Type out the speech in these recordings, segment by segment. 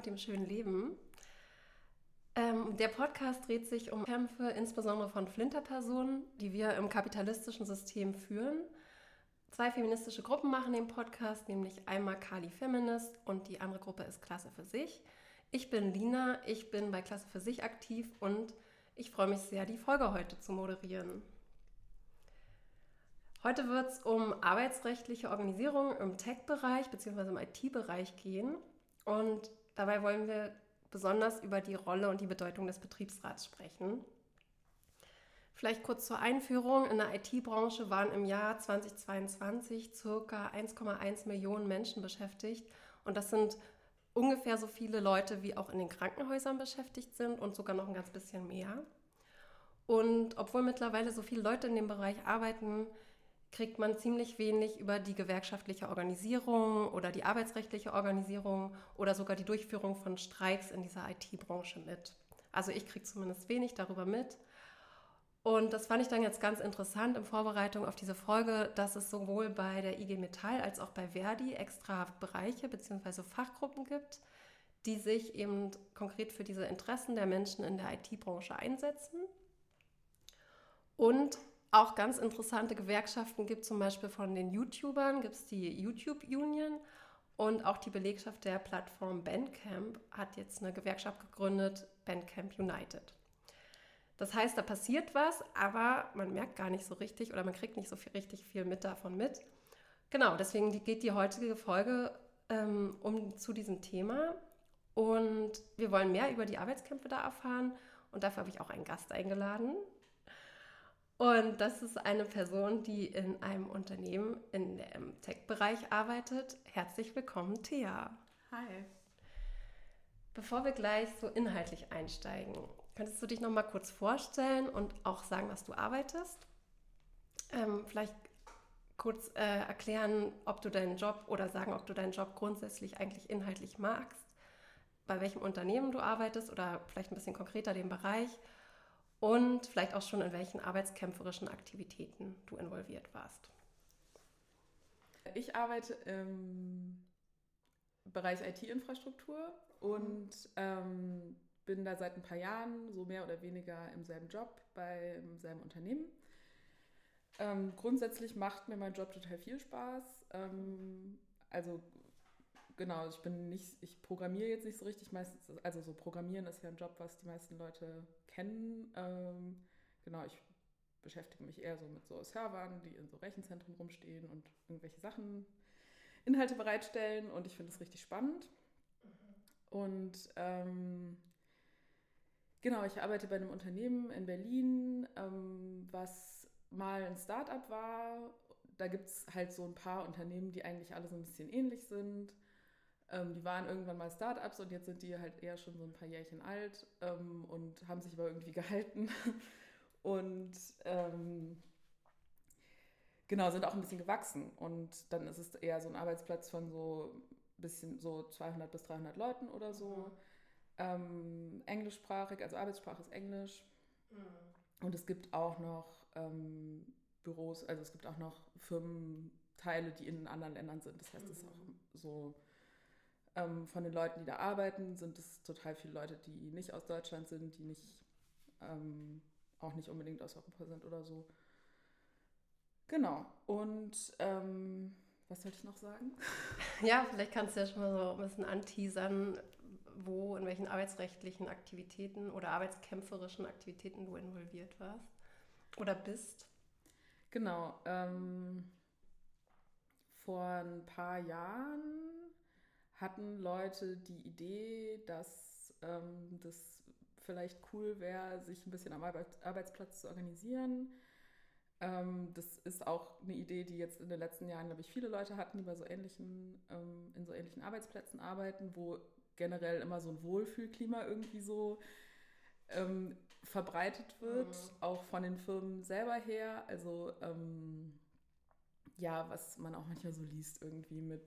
Mit dem schönen Leben. Ähm, der Podcast dreht sich um Kämpfe, insbesondere von Flinterpersonen, die wir im kapitalistischen System führen. Zwei feministische Gruppen machen den Podcast, nämlich einmal Kali Feminist und die andere Gruppe ist Klasse für sich. Ich bin Lina, ich bin bei Klasse für sich aktiv und ich freue mich sehr, die Folge heute zu moderieren. Heute wird es um arbeitsrechtliche Organisierung im Tech-Bereich bzw. im IT-Bereich gehen. Und dabei wollen wir besonders über die Rolle und die Bedeutung des Betriebsrats sprechen. Vielleicht kurz zur Einführung. In der IT-Branche waren im Jahr 2022 ca. 1,1 Millionen Menschen beschäftigt. Und das sind ungefähr so viele Leute, wie auch in den Krankenhäusern beschäftigt sind und sogar noch ein ganz bisschen mehr. Und obwohl mittlerweile so viele Leute in dem Bereich arbeiten, kriegt man ziemlich wenig über die gewerkschaftliche Organisierung oder die arbeitsrechtliche Organisierung oder sogar die Durchführung von Streiks in dieser IT-Branche mit. Also ich kriege zumindest wenig darüber mit. Und das fand ich dann jetzt ganz interessant in Vorbereitung auf diese Folge, dass es sowohl bei der IG Metall als auch bei Verdi extra Bereiche bzw. Fachgruppen gibt, die sich eben konkret für diese Interessen der Menschen in der IT-Branche einsetzen. Und auch ganz interessante Gewerkschaften gibt, zum Beispiel von den YouTubern, gibt es die YouTube Union und auch die Belegschaft der Plattform Bandcamp hat jetzt eine Gewerkschaft gegründet, Bandcamp United. Das heißt, da passiert was, aber man merkt gar nicht so richtig oder man kriegt nicht so viel, richtig viel mit davon mit. Genau, deswegen geht die heutige Folge ähm, um zu diesem Thema und wir wollen mehr über die Arbeitskämpfe da erfahren und dafür habe ich auch einen Gast eingeladen, und das ist eine Person, die in einem Unternehmen in dem Tech-Bereich arbeitet. Herzlich willkommen, Thea. Hi. Bevor wir gleich so inhaltlich einsteigen, könntest du dich noch mal kurz vorstellen und auch sagen, was du arbeitest? Ähm, vielleicht kurz äh, erklären, ob du deinen Job oder sagen, ob du deinen Job grundsätzlich eigentlich inhaltlich magst, bei welchem Unternehmen du arbeitest oder vielleicht ein bisschen konkreter den Bereich und vielleicht auch schon in welchen arbeitskämpferischen Aktivitäten du involviert warst. Ich arbeite im Bereich IT-Infrastruktur und ähm, bin da seit ein paar Jahren so mehr oder weniger im selben Job beim selben Unternehmen. Ähm, grundsätzlich macht mir mein Job total viel Spaß. Ähm, also genau, ich bin nicht, ich programmiere jetzt nicht so richtig meistens, also so Programmieren ist ja ein Job, was die meisten Leute kennen. Ähm, genau, ich beschäftige mich eher so mit so Servern, die in so Rechenzentren rumstehen und irgendwelche Sachen, Inhalte bereitstellen und ich finde es richtig spannend. Und ähm, genau, ich arbeite bei einem Unternehmen in Berlin, ähm, was mal ein Startup war. Da gibt es halt so ein paar Unternehmen, die eigentlich alle so ein bisschen ähnlich sind. Ähm, die waren irgendwann mal Startups und jetzt sind die halt eher schon so ein paar Jährchen alt ähm, und haben sich aber irgendwie gehalten. und ähm, genau, sind auch ein bisschen gewachsen. Und dann ist es eher so ein Arbeitsplatz von so bisschen so 200 bis 300 Leuten oder so. Mhm. Ähm, englischsprachig, also Arbeitssprache ist Englisch. Mhm. Und es gibt auch noch ähm, Büros, also es gibt auch noch Firmenteile, die in anderen Ländern sind. Das heißt, es ist auch mhm. so ähm, von den Leuten, die da arbeiten, sind es total viele Leute, die nicht aus Deutschland sind, die nicht ähm, auch nicht unbedingt aus Europa sind oder so. Genau. Und ähm, was sollte ich noch sagen? Ja, vielleicht kannst du ja schon mal so ein bisschen anteasern, wo, in welchen arbeitsrechtlichen Aktivitäten oder arbeitskämpferischen Aktivitäten du involviert warst oder bist. Genau. Ähm, vor ein paar Jahren hatten Leute die Idee, dass ähm, das vielleicht cool wäre, sich ein bisschen am Arbeitsplatz zu organisieren. Ähm, das ist auch eine Idee, die jetzt in den letzten Jahren, glaube ich, viele Leute hatten, die bei so ähnlichen, ähm, in so ähnlichen Arbeitsplätzen arbeiten, wo generell immer so ein Wohlfühlklima irgendwie so ähm, verbreitet wird, mhm. auch von den Firmen selber her. Also ähm, ja, was man auch manchmal so liest, irgendwie mit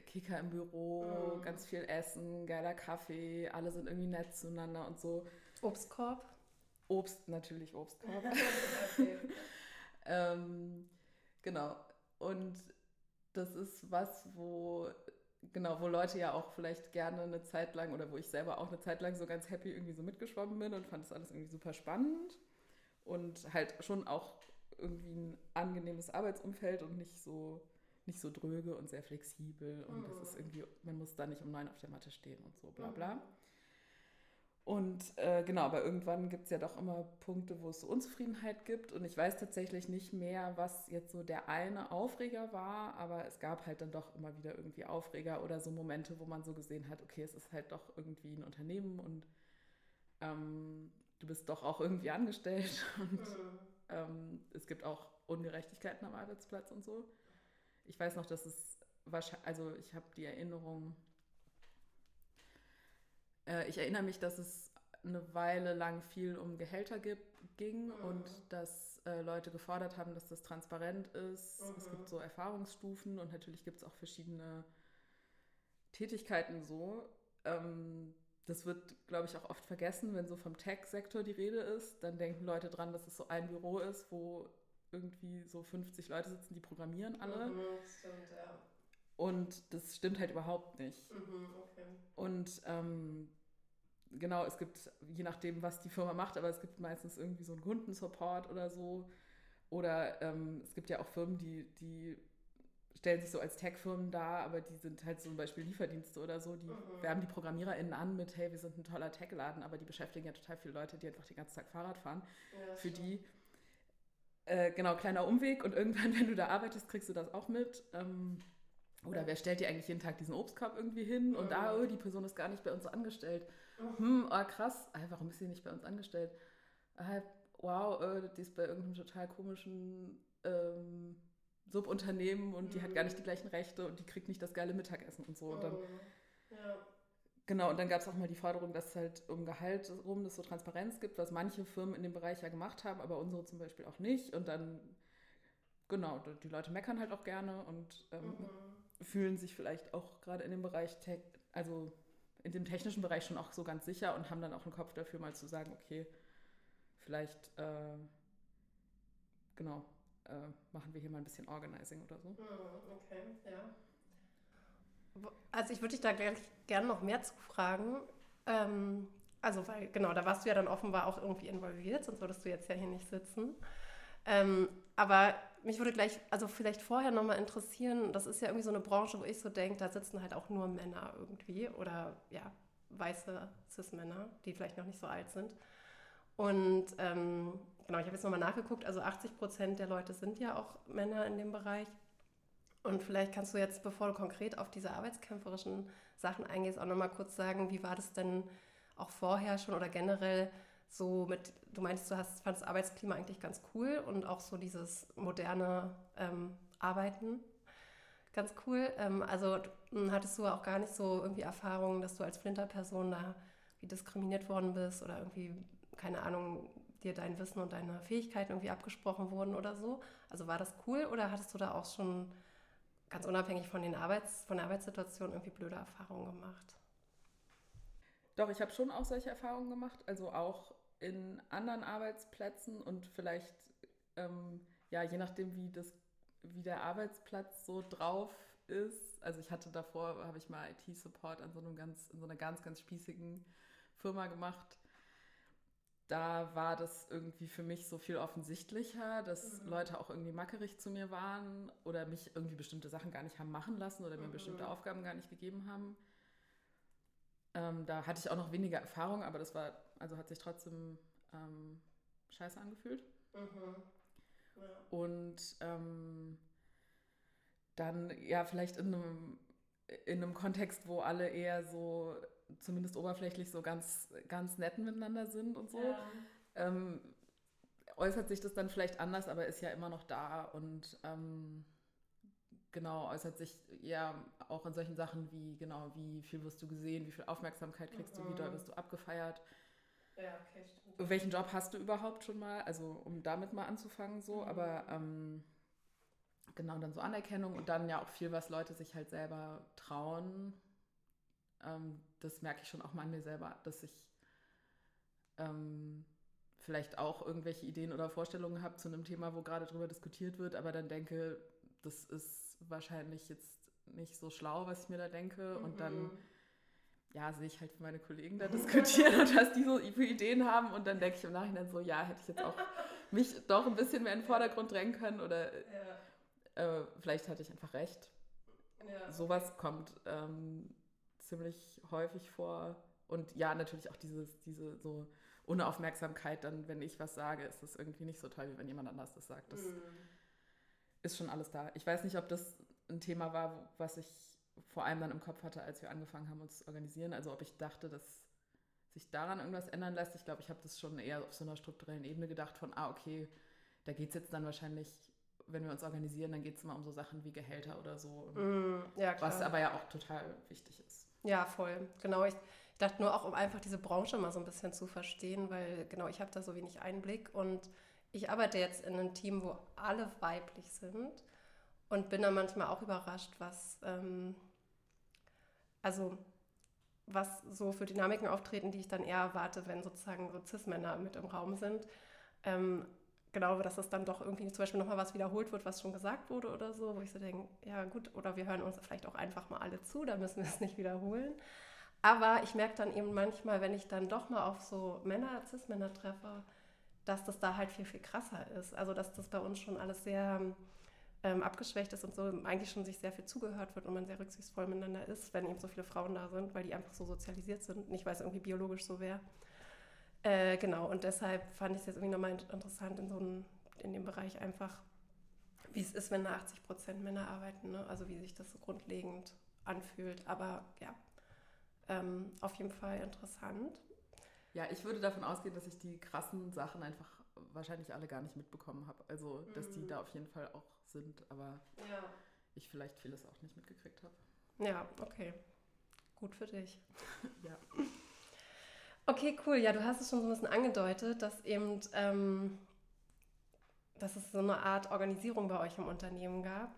Kicker im Büro, mm. ganz viel Essen, geiler Kaffee, alle sind irgendwie nett zueinander und so. Obstkorb? Obst, natürlich Obstkorb. ähm, genau. Und das ist was, wo genau, wo Leute ja auch vielleicht gerne eine Zeit lang oder wo ich selber auch eine Zeit lang so ganz happy irgendwie so mitgeschwommen bin und fand das alles irgendwie super spannend und halt schon auch irgendwie ein angenehmes Arbeitsumfeld und nicht so nicht so dröge und sehr flexibel und mhm. das ist irgendwie, man muss da nicht um neun auf der Matte stehen und so, bla bla. Mhm. Und äh, genau, aber irgendwann gibt es ja doch immer Punkte, wo es so Unzufriedenheit gibt. Und ich weiß tatsächlich nicht mehr, was jetzt so der eine Aufreger war, aber es gab halt dann doch immer wieder irgendwie Aufreger oder so Momente, wo man so gesehen hat, okay, es ist halt doch irgendwie ein Unternehmen und ähm, du bist doch auch irgendwie angestellt und mhm. ähm, es gibt auch Ungerechtigkeiten am Arbeitsplatz und so. Ich weiß noch, dass es wahrscheinlich, also ich habe die Erinnerung, äh, ich erinnere mich, dass es eine Weile lang viel um Gehälter ging mhm. und dass äh, Leute gefordert haben, dass das transparent ist. Mhm. Es gibt so Erfahrungsstufen und natürlich gibt es auch verschiedene Tätigkeiten so. Ähm, das wird, glaube ich, auch oft vergessen, wenn so vom Tech-Sektor die Rede ist. Dann denken Leute dran, dass es so ein Büro ist, wo irgendwie so 50 Leute sitzen, die programmieren alle. Mhm, stimmt, ja. Und das stimmt halt überhaupt nicht. Mhm, okay. Und ähm, genau, es gibt, je nachdem, was die Firma macht, aber es gibt meistens irgendwie so einen Kundensupport oder so. Oder ähm, es gibt ja auch Firmen, die, die stellen sich so als Tech-Firmen dar, aber die sind halt zum Beispiel Lieferdienste oder so, die mhm. werben die ProgrammiererInnen an mit, hey, wir sind ein toller Tech-Laden, aber die beschäftigen ja total viele Leute, die einfach den ganzen Tag Fahrrad fahren. Ja, Für die äh, genau, kleiner Umweg und irgendwann, wenn du da arbeitest, kriegst du das auch mit. Ähm, oder wer stellt dir eigentlich jeden Tag diesen Obstkorb irgendwie hin und da, oh, die Person ist gar nicht bei uns angestellt. Hm, oh krass, ah, warum ist sie nicht bei uns angestellt? Ah, wow, äh, die ist bei irgendeinem total komischen ähm, Subunternehmen und die hat gar nicht die gleichen Rechte und die kriegt nicht das geile Mittagessen und so. Und dann, ja. Genau, und dann gab es auch mal die Forderung, dass es halt um Gehalt rum es so Transparenz gibt, was manche Firmen in dem Bereich ja gemacht haben, aber unsere zum Beispiel auch nicht. Und dann, genau, die Leute meckern halt auch gerne und ähm, mhm. fühlen sich vielleicht auch gerade in dem Bereich, Tech, also in dem technischen Bereich schon auch so ganz sicher und haben dann auch einen Kopf dafür, mal zu sagen, okay, vielleicht, äh, genau, äh, machen wir hier mal ein bisschen Organizing oder so. Mhm, okay, ja. Also ich würde dich da gleich gerne noch mehr zu fragen. Ähm, also weil, genau, da warst du ja dann offenbar auch irgendwie involviert, sonst würdest du jetzt ja hier nicht sitzen. Ähm, aber mich würde gleich, also vielleicht vorher nochmal interessieren, das ist ja irgendwie so eine Branche, wo ich so denke, da sitzen halt auch nur Männer irgendwie oder ja, weiße Cis-Männer, die vielleicht noch nicht so alt sind. Und ähm, genau, ich habe jetzt nochmal nachgeguckt, also 80 Prozent der Leute sind ja auch Männer in dem Bereich. Und vielleicht kannst du jetzt, bevor du konkret auf diese arbeitskämpferischen Sachen eingehst, auch nochmal kurz sagen, wie war das denn auch vorher schon oder generell so mit, du meinst, du hast, fandest Arbeitsklima eigentlich ganz cool und auch so dieses moderne ähm, Arbeiten ganz cool. Ähm, also hm, hattest du auch gar nicht so irgendwie Erfahrungen, dass du als Flinterperson da wie diskriminiert worden bist oder irgendwie, keine Ahnung, dir dein Wissen und deine Fähigkeiten irgendwie abgesprochen wurden oder so? Also war das cool oder hattest du da auch schon ganz unabhängig von, den Arbeits-, von der Arbeitssituation irgendwie blöde Erfahrungen gemacht? Doch, ich habe schon auch solche Erfahrungen gemacht, also auch in anderen Arbeitsplätzen und vielleicht, ähm, ja, je nachdem, wie, das, wie der Arbeitsplatz so drauf ist. Also ich hatte davor, habe ich mal IT-Support an so einem ganz, in so einer ganz, ganz spießigen Firma gemacht da war das irgendwie für mich so viel offensichtlicher, dass mhm. Leute auch irgendwie mackerig zu mir waren oder mich irgendwie bestimmte Sachen gar nicht haben machen lassen oder mir mhm. bestimmte Aufgaben gar nicht gegeben haben. Ähm, da hatte ich auch noch weniger Erfahrung, aber das war, also hat sich trotzdem ähm, scheiße angefühlt. Mhm. Ja. Und ähm, dann, ja, vielleicht in einem, in einem Kontext, wo alle eher so zumindest oberflächlich so ganz, ganz nett miteinander sind und so. Ja. Ähm, äußert sich das dann vielleicht anders, aber ist ja immer noch da und ähm, genau, äußert sich ja auch in solchen Sachen wie, genau, wie viel wirst du gesehen, wie viel Aufmerksamkeit kriegst mhm. du, wie doll wirst du abgefeiert. Ja, okay, stimmt. Welchen Job hast du überhaupt schon mal? Also um damit mal anzufangen so, mhm. aber ähm, genau, dann so Anerkennung und dann ja auch viel, was Leute sich halt selber trauen ähm, das merke ich schon auch mal an mir selber, dass ich ähm, vielleicht auch irgendwelche Ideen oder Vorstellungen habe zu einem Thema, wo gerade drüber diskutiert wird, aber dann denke, das ist wahrscheinlich jetzt nicht so schlau, was ich mir da denke. Und dann mhm. ja, sehe ich halt, wie meine Kollegen da diskutieren und was die so für Ideen haben. Und dann denke ich im Nachhinein so, ja, hätte ich jetzt auch mich doch ein bisschen mehr in den Vordergrund drängen können oder ja. äh, vielleicht hatte ich einfach recht. Ja. Sowas kommt ähm, ziemlich häufig vor. Und ja, natürlich auch dieses, diese so Unaufmerksamkeit, dann, wenn ich was sage, ist das irgendwie nicht so toll, wie wenn jemand anders das sagt. Das mm. ist schon alles da. Ich weiß nicht, ob das ein Thema war, was ich vor allem dann im Kopf hatte, als wir angefangen haben, uns zu organisieren. Also ob ich dachte, dass sich daran irgendwas ändern lässt. Ich glaube, ich habe das schon eher auf so einer strukturellen Ebene gedacht von, ah, okay, da geht es jetzt dann wahrscheinlich, wenn wir uns organisieren, dann geht es immer um so Sachen wie Gehälter oder so. Mm, ja. Was aber ja auch total wichtig ist. Ja, voll. Genau. Ich, dachte nur auch, um einfach diese Branche mal so ein bisschen zu verstehen, weil genau, ich habe da so wenig Einblick und ich arbeite jetzt in einem Team, wo alle weiblich sind und bin da manchmal auch überrascht, was, ähm, also was so für Dynamiken auftreten, die ich dann eher erwarte, wenn sozusagen so Cis-Männer mit im Raum sind. Ähm, genau, dass es dann doch irgendwie zum Beispiel nochmal was wiederholt wird, was schon gesagt wurde oder so, wo ich so denke, ja gut, oder wir hören uns vielleicht auch einfach mal alle zu, da müssen wir es nicht wiederholen. Aber ich merke dann eben manchmal, wenn ich dann doch mal auf so Männer, Cis-Männer treffe, dass das da halt viel, viel krasser ist. Also dass das bei uns schon alles sehr ähm, abgeschwächt ist und so eigentlich schon sich sehr viel zugehört wird und man sehr rücksichtsvoll miteinander ist, wenn eben so viele Frauen da sind, weil die einfach so sozialisiert sind. Nicht, weil es irgendwie biologisch so wäre. Äh, genau, und deshalb fand ich es jetzt irgendwie nochmal interessant in so einem, in dem Bereich einfach, wie es ist, wenn da 80 Prozent Männer arbeiten, ne? also wie sich das so grundlegend anfühlt. Aber ja, ähm, auf jeden Fall interessant. Ja, ich würde davon ausgehen, dass ich die krassen Sachen einfach wahrscheinlich alle gar nicht mitbekommen habe. Also, dass die mhm. da auf jeden Fall auch sind, aber ja. ich vielleicht vieles auch nicht mitgekriegt habe. Ja, okay. Gut für dich. ja. Okay, cool. Ja, du hast es schon so ein bisschen angedeutet, dass eben, ähm, dass es so eine Art Organisierung bei euch im Unternehmen gab.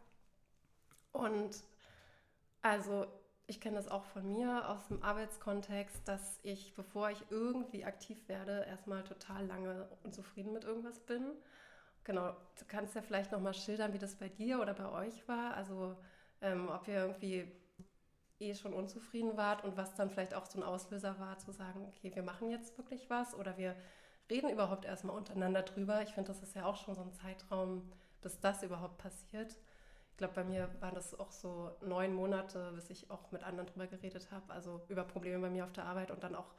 Und also ich kenne das auch von mir aus dem Arbeitskontext, dass ich, bevor ich irgendwie aktiv werde, erstmal total lange unzufrieden mit irgendwas bin. Genau, du kannst ja vielleicht nochmal schildern, wie das bei dir oder bei euch war. Also ähm, ob ihr irgendwie eh schon unzufrieden wart und was dann vielleicht auch so ein Auslöser war, zu sagen, okay, wir machen jetzt wirklich was oder wir reden überhaupt erstmal untereinander drüber. Ich finde, das ist ja auch schon so ein Zeitraum, bis das überhaupt passiert ich glaube, bei mir waren das auch so neun Monate, bis ich auch mit anderen drüber geredet habe, also über Probleme bei mir auf der Arbeit und dann auch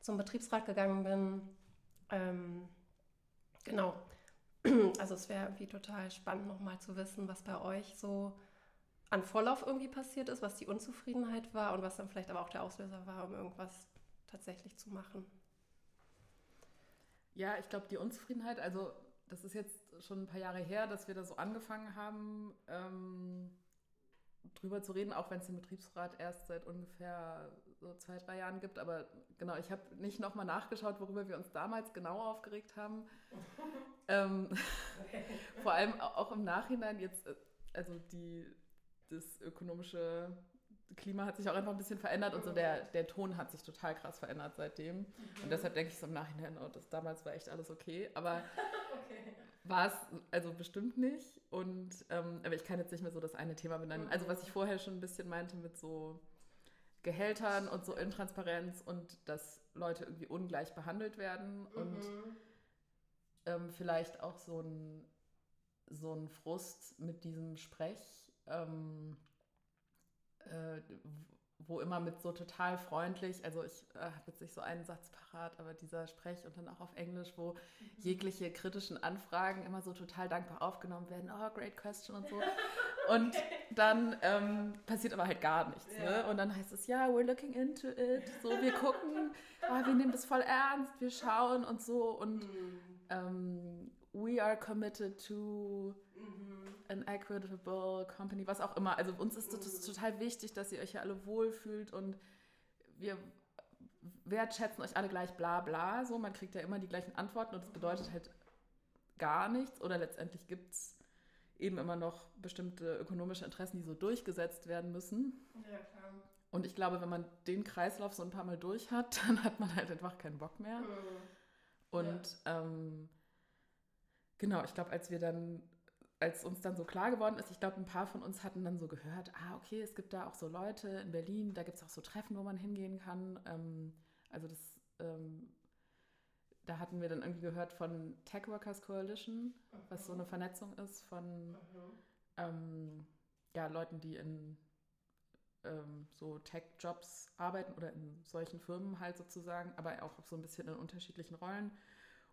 zum Betriebsrat gegangen bin. Ähm, genau. Also es wäre irgendwie total spannend, nochmal zu wissen, was bei euch so an Vorlauf irgendwie passiert ist, was die Unzufriedenheit war und was dann vielleicht aber auch der Auslöser war, um irgendwas tatsächlich zu machen. Ja, ich glaube, die Unzufriedenheit, also das ist jetzt schon ein paar Jahre her, dass wir da so angefangen haben, ähm, drüber zu reden, auch wenn es den Betriebsrat erst seit ungefähr so zwei, drei Jahren gibt. Aber genau, ich habe nicht nochmal nachgeschaut, worüber wir uns damals genau aufgeregt haben. ähm, vor allem auch im Nachhinein jetzt, äh, also die, das ökonomische Klima hat sich auch einfach ein bisschen verändert und so der, der Ton hat sich total krass verändert seitdem. Mhm. Und deshalb denke ich so im Nachhinein, oh, das damals war echt alles okay. Aber okay. war es also bestimmt nicht. Und ähm, aber ich kann jetzt nicht mehr so das eine Thema benennen. Also was ich vorher schon ein bisschen meinte mit so Gehältern und so Intransparenz und dass Leute irgendwie ungleich behandelt werden mhm. und ähm, vielleicht auch so ein, so ein Frust mit diesem Sprech. Ähm, äh, wo immer mit so total freundlich, also ich äh, habe jetzt nicht so einen Satz parat, aber dieser Sprech und dann auch auf Englisch, wo mhm. jegliche kritischen Anfragen immer so total dankbar aufgenommen werden, oh, great question und so. Und okay. dann ähm, passiert aber halt gar nichts. Ne? Ja. Ne? Und dann heißt es, ja, we're looking into it, so wir gucken, oh, wir nehmen das voll ernst, wir schauen und so und mhm. ähm, we are committed to an equitable company, was auch immer. Also uns ist es total wichtig, dass ihr euch ja alle wohlfühlt und wir wertschätzen euch alle gleich bla bla. So, man kriegt ja immer die gleichen Antworten und das bedeutet halt gar nichts oder letztendlich gibt es eben immer noch bestimmte ökonomische Interessen, die so durchgesetzt werden müssen. Ja, klar. Und ich glaube, wenn man den Kreislauf so ein paar Mal durch hat, dann hat man halt einfach keinen Bock mehr. Mhm. Und ja. ähm, genau, ich glaube, als wir dann als uns dann so klar geworden ist, ich glaube, ein paar von uns hatten dann so gehört, ah, okay, es gibt da auch so Leute in Berlin, da gibt es auch so Treffen, wo man hingehen kann. Ähm, also das, ähm, da hatten wir dann irgendwie gehört von Tech Workers Coalition, mhm. was so eine Vernetzung ist von ähm, ja, Leuten, die in ähm, so Tech-Jobs arbeiten oder in solchen Firmen halt sozusagen, aber auch so ein bisschen in unterschiedlichen Rollen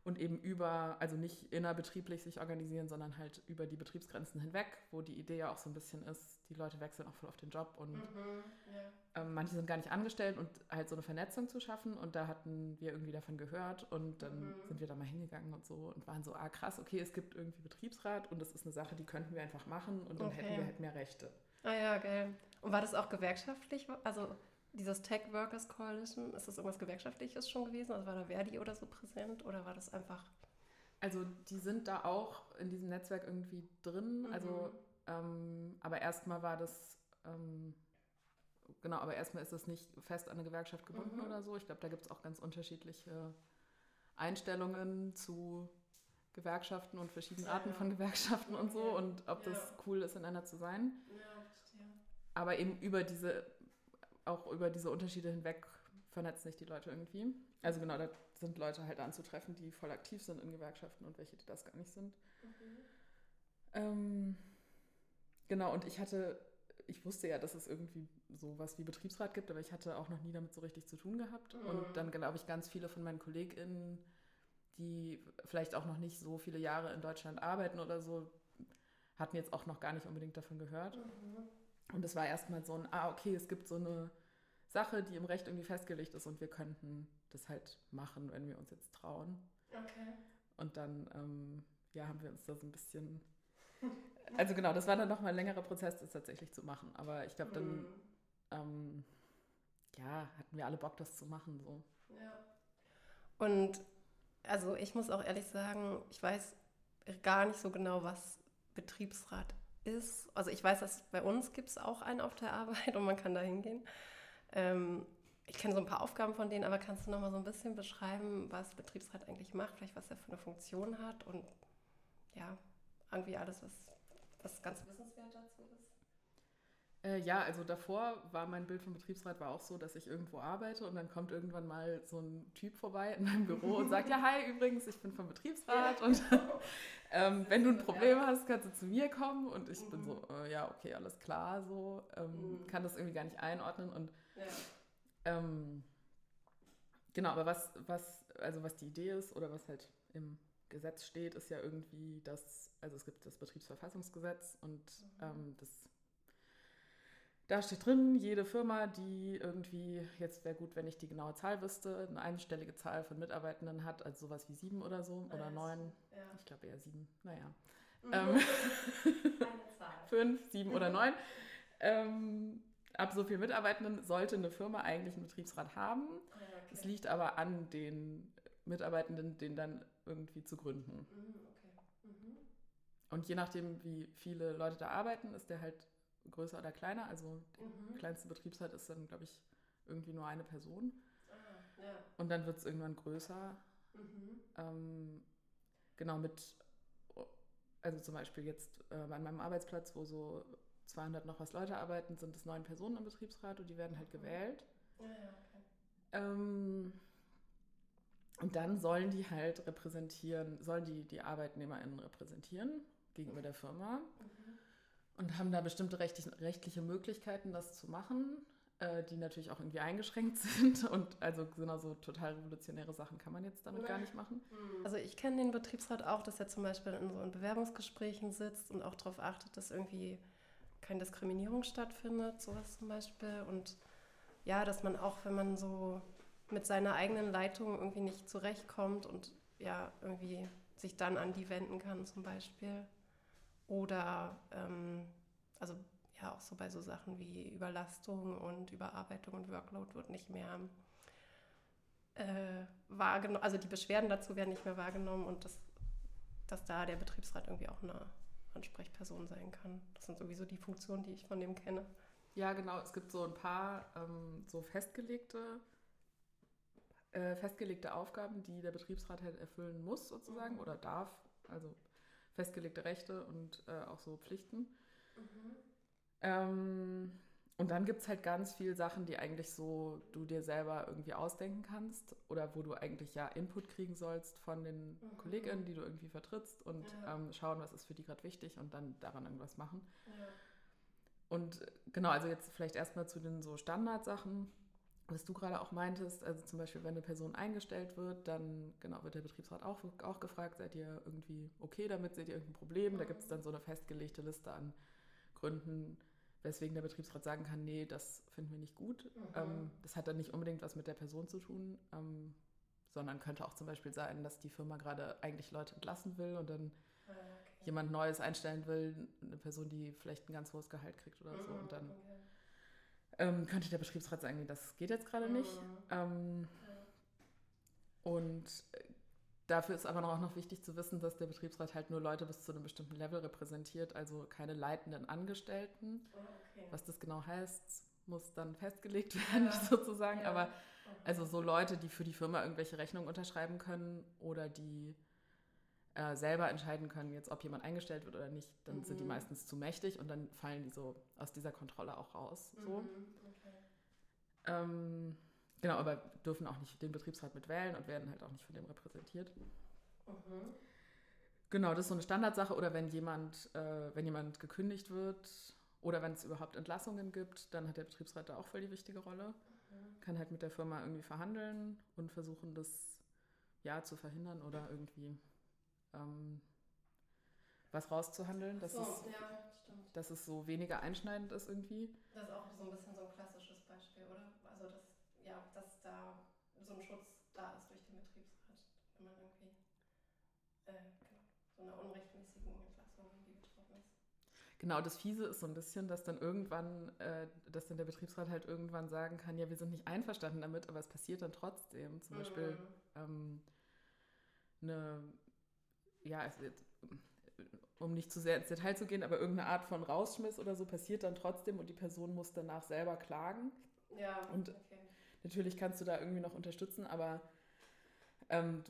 und eben über, also nicht innerbetrieblich sich organisieren, sondern halt über die Betriebsgrenzen hinweg, wo die Idee ja auch so ein bisschen ist, die Leute wechseln auch voll auf den Job und mhm, ja. ähm, manche sind gar nicht angestellt und halt so eine Vernetzung zu schaffen und da hatten wir irgendwie davon gehört und dann mhm. sind wir da mal hingegangen und so und waren so, ah krass, okay, es gibt irgendwie Betriebsrat und das ist eine Sache, die könnten wir einfach machen und dann okay. hätten wir halt mehr Rechte. Ah ja, geil. Und war das auch gewerkschaftlich? Also dieses Tech Workers Coalition, ist das irgendwas Gewerkschaftliches schon gewesen? Also war da Verdi oder so präsent oder war das einfach? Also die sind da auch in diesem Netzwerk irgendwie drin. Mhm. Also, ähm, aber erstmal war das, ähm, genau, aber erstmal ist das nicht fest an eine Gewerkschaft gebunden mhm. oder so. Ich glaube, da gibt es auch ganz unterschiedliche Einstellungen zu Gewerkschaften und verschiedenen ja, Arten ja. von Gewerkschaften okay. und so und ob ja. das cool ist, in einer zu sein. Ja, verstehe. Aber eben über diese auch über diese Unterschiede hinweg vernetzen sich die Leute irgendwie. Also genau, da sind Leute halt anzutreffen, die voll aktiv sind in Gewerkschaften und welche, die das gar nicht sind. Mhm. Ähm, genau, und ich hatte, ich wusste ja, dass es irgendwie sowas wie Betriebsrat gibt, aber ich hatte auch noch nie damit so richtig zu tun gehabt. Mhm. Und dann glaube ich, ganz viele von meinen KollegInnen, die vielleicht auch noch nicht so viele Jahre in Deutschland arbeiten oder so, hatten jetzt auch noch gar nicht unbedingt davon gehört. Mhm. Und es war erstmal so ein, ah, okay, es gibt so eine Sache, die im Recht irgendwie festgelegt ist und wir könnten das halt machen, wenn wir uns jetzt trauen. Okay. Und dann, ähm, ja, haben wir uns da so ein bisschen. Also genau, das war dann nochmal ein längerer Prozess, das tatsächlich zu machen. Aber ich glaube, dann, mhm. ähm, ja, hatten wir alle Bock, das zu machen. So. Ja. Und also ich muss auch ehrlich sagen, ich weiß gar nicht so genau, was Betriebsrat ist. Also ich weiß, dass bei uns gibt es auch einen auf der Arbeit und man kann da hingehen. Ähm, ich kenne so ein paar Aufgaben von denen, aber kannst du noch mal so ein bisschen beschreiben, was Betriebsrat eigentlich macht, vielleicht was er für eine Funktion hat und ja, irgendwie alles, was, was ganz wissenswert dazu? Äh, ja, also davor war mein Bild vom Betriebsrat war auch so, dass ich irgendwo arbeite und dann kommt irgendwann mal so ein Typ vorbei in meinem Büro und sagt, ja, hi, übrigens, ich bin vom Betriebsrat und ähm, wenn du ein Problem hast, kannst du zu mir kommen und ich mhm. bin so, mhm. äh, ja, okay, alles klar, so, ähm, mhm. kann das irgendwie gar nicht einordnen und ja. ähm, genau, aber was, was, also was die Idee ist oder was halt im Gesetz steht, ist ja irgendwie, dass, also es gibt das Betriebsverfassungsgesetz und mhm. Ähm, das da steht drin, jede Firma, die irgendwie, jetzt wäre gut, wenn ich die genaue Zahl wüsste, eine einstellige Zahl von Mitarbeitenden hat, also sowas wie sieben oder so oder neun. Ja. Ich glaube eher sieben, naja. Mhm. Ähm, fünf, sieben oder neun. Ähm, ab so vielen Mitarbeitenden sollte eine Firma eigentlich einen Betriebsrat haben. Ah, okay. Es liegt aber an den Mitarbeitenden, den dann irgendwie zu gründen. Mhm, okay. mhm. Und je nachdem, wie viele Leute da arbeiten, ist der halt größer oder kleiner. Also mhm. der kleinste Betriebsrat ist dann, glaube ich, irgendwie nur eine Person. Ah, ja. Und dann wird es irgendwann größer. Mhm. Ähm, genau mit, also zum Beispiel jetzt äh, an meinem Arbeitsplatz, wo so 200 noch was Leute arbeiten, sind es neun Personen im Betriebsrat und die werden halt mhm. gewählt. Ja, ja, okay. ähm, und dann sollen die halt repräsentieren, sollen die die ArbeitnehmerInnen repräsentieren gegenüber der Firma. Mhm und haben da bestimmte rechtliche Möglichkeiten, das zu machen, äh, die natürlich auch irgendwie eingeschränkt sind. Und also genau so total revolutionäre Sachen kann man jetzt damit gar nicht machen. Hm. Also ich kenne den Betriebsrat auch, dass er zum Beispiel in so in Bewerbungsgesprächen sitzt und auch darauf achtet, dass irgendwie keine Diskriminierung stattfindet, sowas zum Beispiel. Und ja, dass man auch, wenn man so mit seiner eigenen Leitung irgendwie nicht zurechtkommt und ja, irgendwie sich dann an die wenden kann zum Beispiel. Oder ähm, also ja auch so bei so Sachen wie Überlastung und Überarbeitung und Workload wird nicht mehr äh, wahrgenommen, also die Beschwerden dazu werden nicht mehr wahrgenommen und das, dass da der Betriebsrat irgendwie auch eine Ansprechperson sein kann. Das sind sowieso die Funktionen, die ich von dem kenne. Ja, genau. Es gibt so ein paar ähm, so festgelegte, äh, festgelegte Aufgaben, die der Betriebsrat halt erfüllen muss sozusagen mhm. oder darf. Also festgelegte Rechte und äh, auch so Pflichten. Mhm. Ähm, und dann gibt es halt ganz viele Sachen, die eigentlich so du dir selber irgendwie ausdenken kannst oder wo du eigentlich ja Input kriegen sollst von den mhm. KollegInnen, die du irgendwie vertrittst und ja. ähm, schauen, was ist für die gerade wichtig und dann daran irgendwas machen. Ja. Und genau, also jetzt vielleicht erstmal zu den so Standardsachen, was du gerade auch meintest. Also zum Beispiel, wenn eine Person eingestellt wird, dann genau wird der Betriebsrat auch, auch gefragt, seid ihr irgendwie okay damit, seht ihr irgendein Problem? Da gibt es dann so eine festgelegte Liste an Gründen, weswegen der Betriebsrat sagen kann, nee, das finden wir nicht gut. Mhm. Ähm, das hat dann nicht unbedingt was mit der Person zu tun, ähm, sondern könnte auch zum Beispiel sein, dass die Firma gerade eigentlich Leute entlassen will und dann ah, okay. jemand Neues einstellen will, eine Person, die vielleicht ein ganz hohes Gehalt kriegt oder mhm. so. Und dann okay. Ähm, könnte der Betriebsrat sagen, das geht jetzt gerade mhm. nicht. Ähm, ja. Und äh, Dafür ist aber auch noch wichtig zu wissen, dass der Betriebsrat halt nur Leute bis zu einem bestimmten Level repräsentiert, also keine leitenden Angestellten. Oh, okay. Was das genau heißt, muss dann festgelegt werden, ja. sozusagen. Ja. Aber okay. also so Leute, die für die Firma irgendwelche Rechnungen unterschreiben können oder die äh, selber entscheiden können, jetzt ob jemand eingestellt wird oder nicht, dann mhm. sind die mhm. meistens zu mächtig und dann fallen die so aus dieser Kontrolle auch raus. So. Mhm. Okay. Ähm, Genau, aber dürfen auch nicht den Betriebsrat mit wählen und werden halt auch nicht von dem repräsentiert. Mhm. Genau, das ist so eine Standardsache. Oder wenn jemand, äh, wenn jemand gekündigt wird oder wenn es überhaupt Entlassungen gibt, dann hat der Betriebsrat da auch voll die wichtige Rolle. Mhm. Kann halt mit der Firma irgendwie verhandeln und versuchen, das ja zu verhindern oder irgendwie ähm, was rauszuhandeln, dass, so, es, ja, dass es so weniger einschneidend ist irgendwie. Das ist auch so ein bisschen so ein klassisches Beispiel, oder? Also das ja, dass da so ein Schutz da ist durch den Betriebsrat, wenn man irgendwie äh, genau, so einer unrechtmäßigen Entlassung irgendwie betroffen ist. Genau, das Fiese ist so ein bisschen, dass dann irgendwann, äh, dass dann der Betriebsrat halt irgendwann sagen kann, ja, wir sind nicht einverstanden damit, aber es passiert dann trotzdem. Zum mhm. Beispiel ähm, eine, ja, es, um nicht zu sehr ins Detail zu gehen, aber irgendeine Art von Rausschmiss oder so passiert dann trotzdem und die Person muss danach selber klagen. Ja, und okay. Natürlich kannst du da irgendwie noch unterstützen, aber ähm,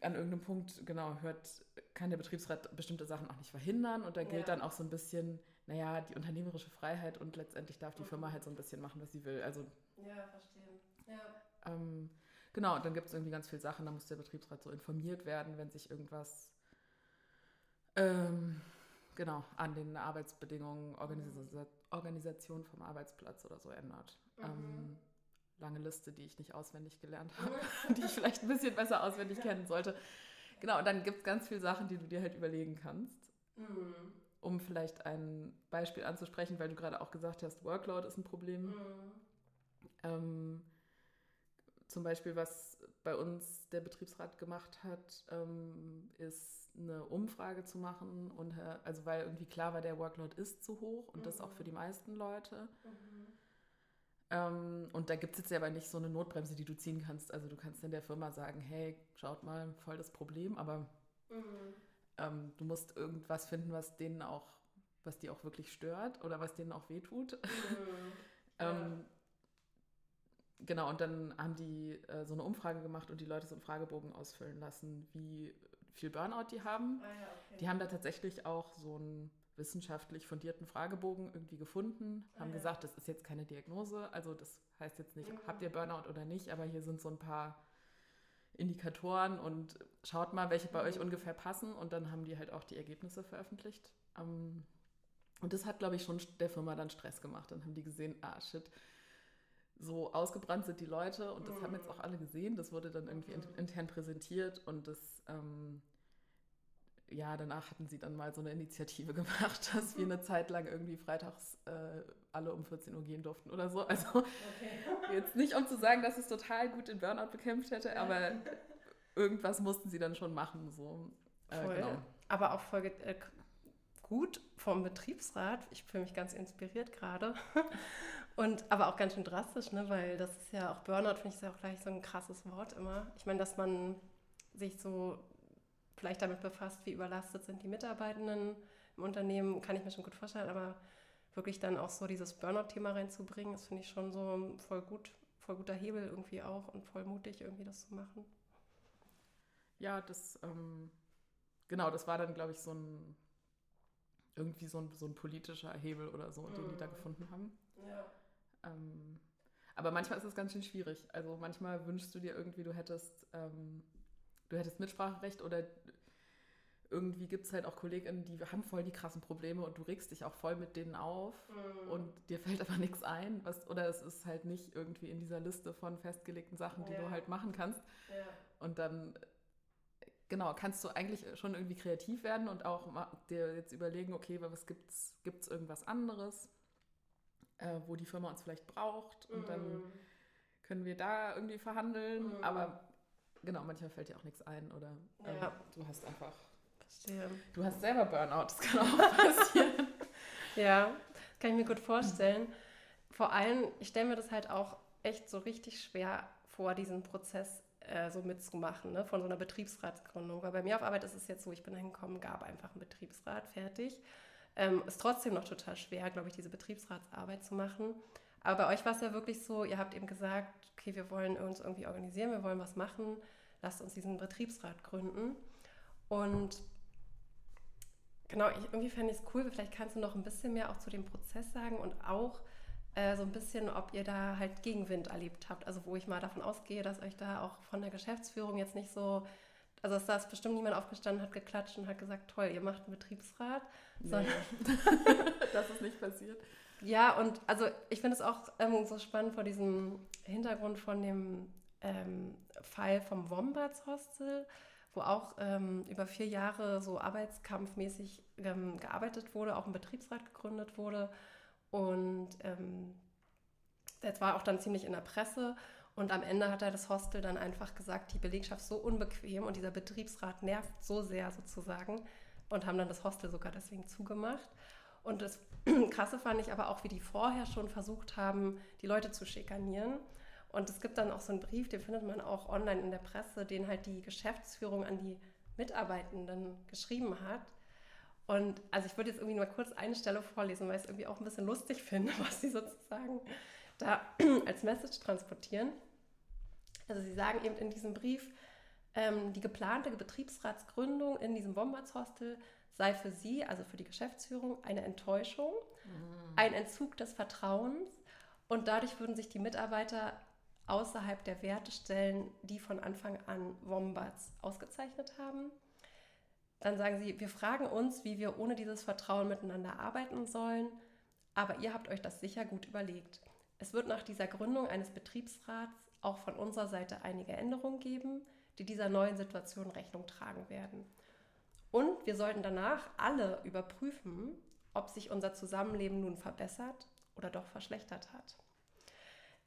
an irgendeinem Punkt, genau, hört, kann der Betriebsrat bestimmte Sachen auch nicht verhindern und da gilt ja. dann auch so ein bisschen, naja, die unternehmerische Freiheit und letztendlich darf die mhm. Firma halt so ein bisschen machen, was sie will. Also, ja, verstehe. Ja. Ähm, genau, und dann gibt es irgendwie ganz viele Sachen, da muss der Betriebsrat so informiert werden, wenn sich irgendwas ähm, genau, an den Arbeitsbedingungen, Organisa Organisation vom Arbeitsplatz oder so ändert. Mhm. Ähm, lange Liste, die ich nicht auswendig gelernt habe, die ich vielleicht ein bisschen besser auswendig kennen sollte. Genau, und dann gibt es ganz viele Sachen, die du dir halt überlegen kannst. Mhm. Um vielleicht ein Beispiel anzusprechen, weil du gerade auch gesagt hast, Workload ist ein Problem. Mhm. Ähm, zum Beispiel, was bei uns der Betriebsrat gemacht hat, ähm, ist eine Umfrage zu machen. Und, äh, also weil irgendwie klar war, der Workload ist zu hoch und mhm. das auch für die meisten Leute. Mhm. Ähm, und da gibt es jetzt aber nicht so eine Notbremse, die du ziehen kannst. Also du kannst in der Firma sagen, hey, schaut mal, voll das Problem, aber mhm. ähm, du musst irgendwas finden, was denen auch, was die auch wirklich stört oder was denen auch wehtut. Mhm. Genau, und dann haben die äh, so eine Umfrage gemacht und die Leute so einen Fragebogen ausfüllen lassen, wie viel Burnout die haben. Ah, ja, okay. Die haben da tatsächlich auch so ein wissenschaftlich fundierten Fragebogen irgendwie gefunden, haben ja. gesagt, das ist jetzt keine Diagnose, also das heißt jetzt nicht, mhm. habt ihr Burnout oder nicht, aber hier sind so ein paar Indikatoren und schaut mal, welche bei mhm. euch ungefähr passen und dann haben die halt auch die Ergebnisse veröffentlicht. Ähm, und das hat, glaube ich, schon der Firma dann Stress gemacht. Dann haben die gesehen, ah shit, so ausgebrannt sind die Leute und das mhm. haben jetzt auch alle gesehen. Das wurde dann irgendwie mhm. intern präsentiert und das ähm, ja, danach hatten sie dann mal so eine Initiative gemacht, dass wir eine Zeit lang irgendwie freitags äh, alle um 14 Uhr gehen durften oder so. Also okay. jetzt nicht, um zu sagen, dass es total gut den Burnout bekämpft hätte, aber irgendwas mussten sie dann schon machen. So. Äh, genau. Aber auch voll gut vom Betriebsrat. Ich fühle mich ganz inspiriert gerade. Und aber auch ganz schön drastisch, ne? weil das ist ja auch Burnout, finde ich, ist ja auch gleich so ein krasses Wort immer. Ich meine, dass man sich so vielleicht damit befasst, wie überlastet sind die Mitarbeitenden im Unternehmen, kann ich mir schon gut vorstellen, aber wirklich dann auch so dieses Burnout-Thema reinzubringen, das finde ich schon so voll gut, voll guter Hebel irgendwie auch und voll mutig irgendwie das zu machen. Ja, das, ähm, genau, das war dann, glaube ich, so ein irgendwie so ein, so ein politischer Hebel oder so, den die da mhm. gefunden haben. Ja. Ähm, aber manchmal ist es ganz schön schwierig. Also manchmal wünschst du dir irgendwie, du hättest, ähm, du hättest Mitspracherecht oder irgendwie gibt es halt auch KollegInnen, die haben voll die krassen Probleme und du regst dich auch voll mit denen auf mhm. und dir fällt aber nichts ein. Was, oder es ist halt nicht irgendwie in dieser Liste von festgelegten Sachen, die ja. du halt machen kannst. Ja. Und dann genau, kannst du eigentlich schon irgendwie kreativ werden und auch dir jetzt überlegen, okay, was gibt's, gibt's irgendwas anderes, äh, wo die Firma uns vielleicht braucht und mm. dann mhm. können wir da irgendwie verhandeln. Mm. Aber genau, manchmal fällt dir auch nichts ein oder äh, ja. du hast einfach. Verstehe. Du hast selber Burnout, das kann auch passieren. ja, kann ich mir gut vorstellen. Vor allem, ich stelle mir das halt auch echt so richtig schwer vor, diesen Prozess äh, so mitzumachen, ne, von so einer Betriebsratsgründung. Weil bei mir auf Arbeit ist es jetzt so, ich bin hingekommen, gab einfach einen Betriebsrat, fertig. Ähm, ist trotzdem noch total schwer, glaube ich, diese Betriebsratsarbeit zu machen. Aber bei euch war es ja wirklich so, ihr habt eben gesagt, okay, wir wollen uns irgendwie organisieren, wir wollen was machen, lasst uns diesen Betriebsrat gründen. Und genau, ich, irgendwie fände ich es cool, vielleicht kannst du noch ein bisschen mehr auch zu dem Prozess sagen und auch, äh, so ein bisschen, ob ihr da halt Gegenwind erlebt habt. Also wo ich mal davon ausgehe, dass euch da auch von der Geschäftsführung jetzt nicht so, also dass da ist bestimmt niemand aufgestanden, hat geklatscht und hat gesagt, toll, ihr macht einen Betriebsrat. Nee. das ist nicht passiert. Ja, und also ich finde es auch ähm, so spannend vor diesem Hintergrund von dem ähm, Fall vom Wombats Hostel, wo auch ähm, über vier Jahre so arbeitskampfmäßig ähm, gearbeitet wurde, auch ein Betriebsrat gegründet wurde und ähm, das war auch dann ziemlich in der Presse. Und am Ende hat er das Hostel dann einfach gesagt, die Belegschaft ist so unbequem und dieser Betriebsrat nervt so sehr sozusagen und haben dann das Hostel sogar deswegen zugemacht. Und das Krasse fand ich aber auch, wie die vorher schon versucht haben, die Leute zu schikanieren. Und es gibt dann auch so einen Brief, den findet man auch online in der Presse, den halt die Geschäftsführung an die Mitarbeitenden geschrieben hat. Und also ich würde jetzt irgendwie mal kurz eine Stelle vorlesen, weil ich es irgendwie auch ein bisschen lustig finde, was sie sozusagen da als Message transportieren. Also sie sagen eben in diesem Brief, ähm, die geplante Betriebsratsgründung in diesem Bombards-Hostel sei für sie, also für die Geschäftsführung, eine Enttäuschung, mhm. ein Entzug des Vertrauens und dadurch würden sich die Mitarbeiter außerhalb der Werte stellen, die von Anfang an Wombats ausgezeichnet haben. Dann sagen sie, wir fragen uns, wie wir ohne dieses Vertrauen miteinander arbeiten sollen, aber ihr habt euch das sicher gut überlegt. Es wird nach dieser Gründung eines Betriebsrats auch von unserer Seite einige Änderungen geben, die dieser neuen Situation Rechnung tragen werden. Und wir sollten danach alle überprüfen, ob sich unser Zusammenleben nun verbessert oder doch verschlechtert hat.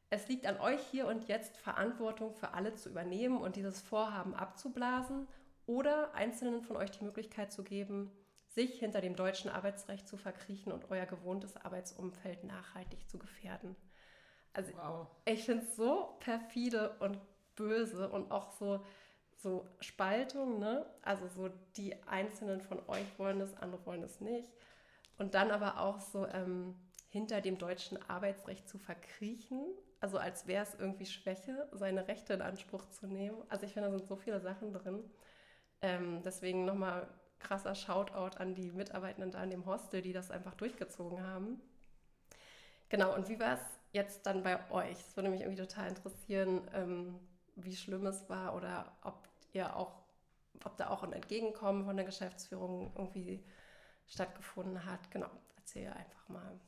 Es liegt an euch hier und jetzt Verantwortung für alle zu übernehmen und dieses Vorhaben abzublasen oder Einzelnen von euch die Möglichkeit zu geben, sich hinter dem deutschen Arbeitsrecht zu verkriechen und euer gewohntes Arbeitsumfeld nachhaltig zu gefährden. Also wow. ich finde es so perfide und böse und auch so, so Spaltung, ne? Also so die Einzelnen von euch wollen es, andere wollen es nicht. Und dann aber auch so ähm, hinter dem deutschen Arbeitsrecht zu verkriechen, also als wäre es irgendwie Schwäche, seine Rechte in Anspruch zu nehmen. Also ich finde, da sind so viele Sachen drin. Ähm, deswegen nochmal krasser Shoutout an die Mitarbeitenden da in dem Hostel, die das einfach durchgezogen haben. Genau, und wie war es jetzt dann bei euch? Es würde mich irgendwie total interessieren, ähm, wie schlimm es war oder ob ihr auch, ob da auch ein Entgegenkommen von der Geschäftsführung irgendwie stattgefunden hat. Genau, erzähl einfach mal.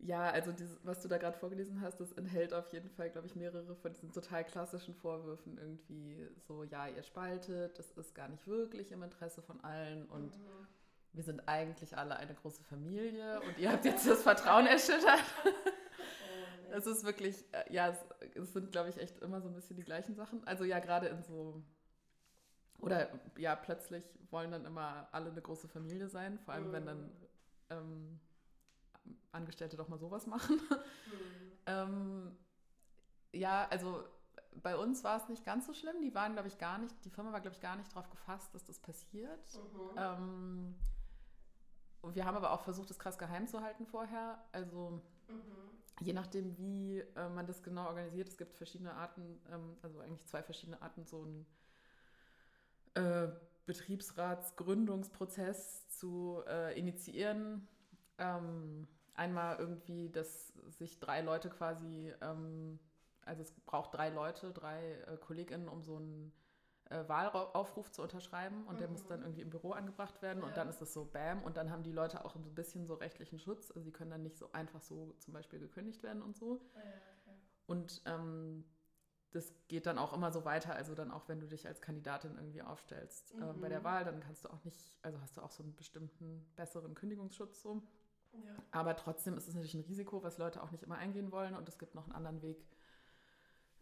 Ja, also dieses, was du da gerade vorgelesen hast, das enthält auf jeden Fall, glaube ich, mehrere von diesen total klassischen Vorwürfen. Irgendwie so, ja, ihr spaltet, das ist gar nicht wirklich im Interesse von allen und mhm. wir sind eigentlich alle eine große Familie und ihr habt jetzt das Vertrauen erschüttert. Oh, es ist wirklich, äh, ja, es, es sind, glaube ich, echt immer so ein bisschen die gleichen Sachen. Also ja, gerade in so, oder ja, plötzlich wollen dann immer alle eine große Familie sein, vor allem mhm. wenn dann ähm, Angestellte doch mal sowas machen. Mhm. ähm, ja, also bei uns war es nicht ganz so schlimm. Die waren, glaube ich, gar nicht, die Firma war, glaube ich, gar nicht darauf gefasst, dass das passiert. Mhm. Ähm, wir haben aber auch versucht, das krass geheim zu halten vorher. Also mhm. je nachdem, wie äh, man das genau organisiert, es gibt verschiedene Arten, ähm, also eigentlich zwei verschiedene Arten, so ein äh, Betriebsratsgründungsprozess zu äh, initiieren. Ähm, einmal irgendwie, dass sich drei Leute quasi, ähm, also es braucht drei Leute, drei äh, KollegInnen, um so einen äh, Wahlaufruf zu unterschreiben und mhm. der muss dann irgendwie im Büro angebracht werden ja. und dann ist das so Bam und dann haben die Leute auch ein bisschen so rechtlichen Schutz, also sie können dann nicht so einfach so zum Beispiel gekündigt werden und so. Ja, okay. Und ähm, das geht dann auch immer so weiter, also dann auch, wenn du dich als Kandidatin irgendwie aufstellst mhm. äh, bei der mhm. Wahl, dann kannst du auch nicht, also hast du auch so einen bestimmten besseren Kündigungsschutz so. Ja. Aber trotzdem ist es natürlich ein Risiko, was Leute auch nicht immer eingehen wollen und es gibt noch einen anderen Weg,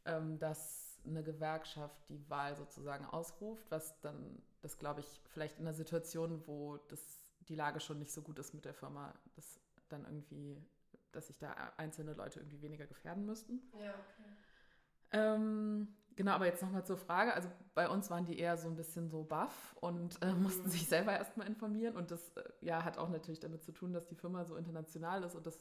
ähm, dass eine Gewerkschaft die Wahl sozusagen ausruft, was dann, das glaube ich, vielleicht in einer Situation, wo das, die Lage schon nicht so gut ist mit der Firma, das dann irgendwie, dass sich da einzelne Leute irgendwie weniger gefährden müssten. Ja, okay. Ähm, genau, aber jetzt nochmal zur Frage. Also bei uns waren die eher so ein bisschen so baff und äh, mussten mhm. sich selber erstmal informieren. Und das äh, ja, hat auch natürlich damit zu tun, dass die Firma so international ist und das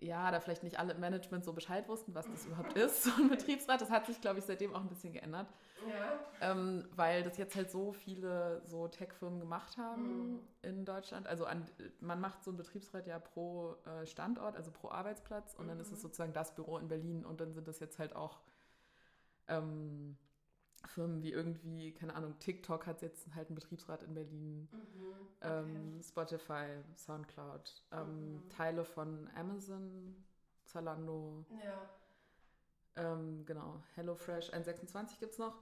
ja, da vielleicht nicht alle im Management so Bescheid wussten, was das überhaupt ist, so ein Betriebsrat. Das hat sich, glaube ich, seitdem auch ein bisschen geändert. Ja. Ähm, weil das jetzt halt so viele so Tech-Firmen gemacht haben mhm. in Deutschland. Also an, man macht so einen Betriebsrat ja pro äh, Standort, also pro Arbeitsplatz und mhm. dann ist es mhm. sozusagen das Büro in Berlin und dann sind das jetzt halt auch ähm, Firmen wie irgendwie, keine Ahnung, TikTok hat jetzt halt einen Betriebsrat in Berlin, mhm, okay. ähm, Spotify, Soundcloud, ähm, mhm. Teile von Amazon, Zalando. Ja. Ähm, genau, HelloFresh 126 gibt es noch.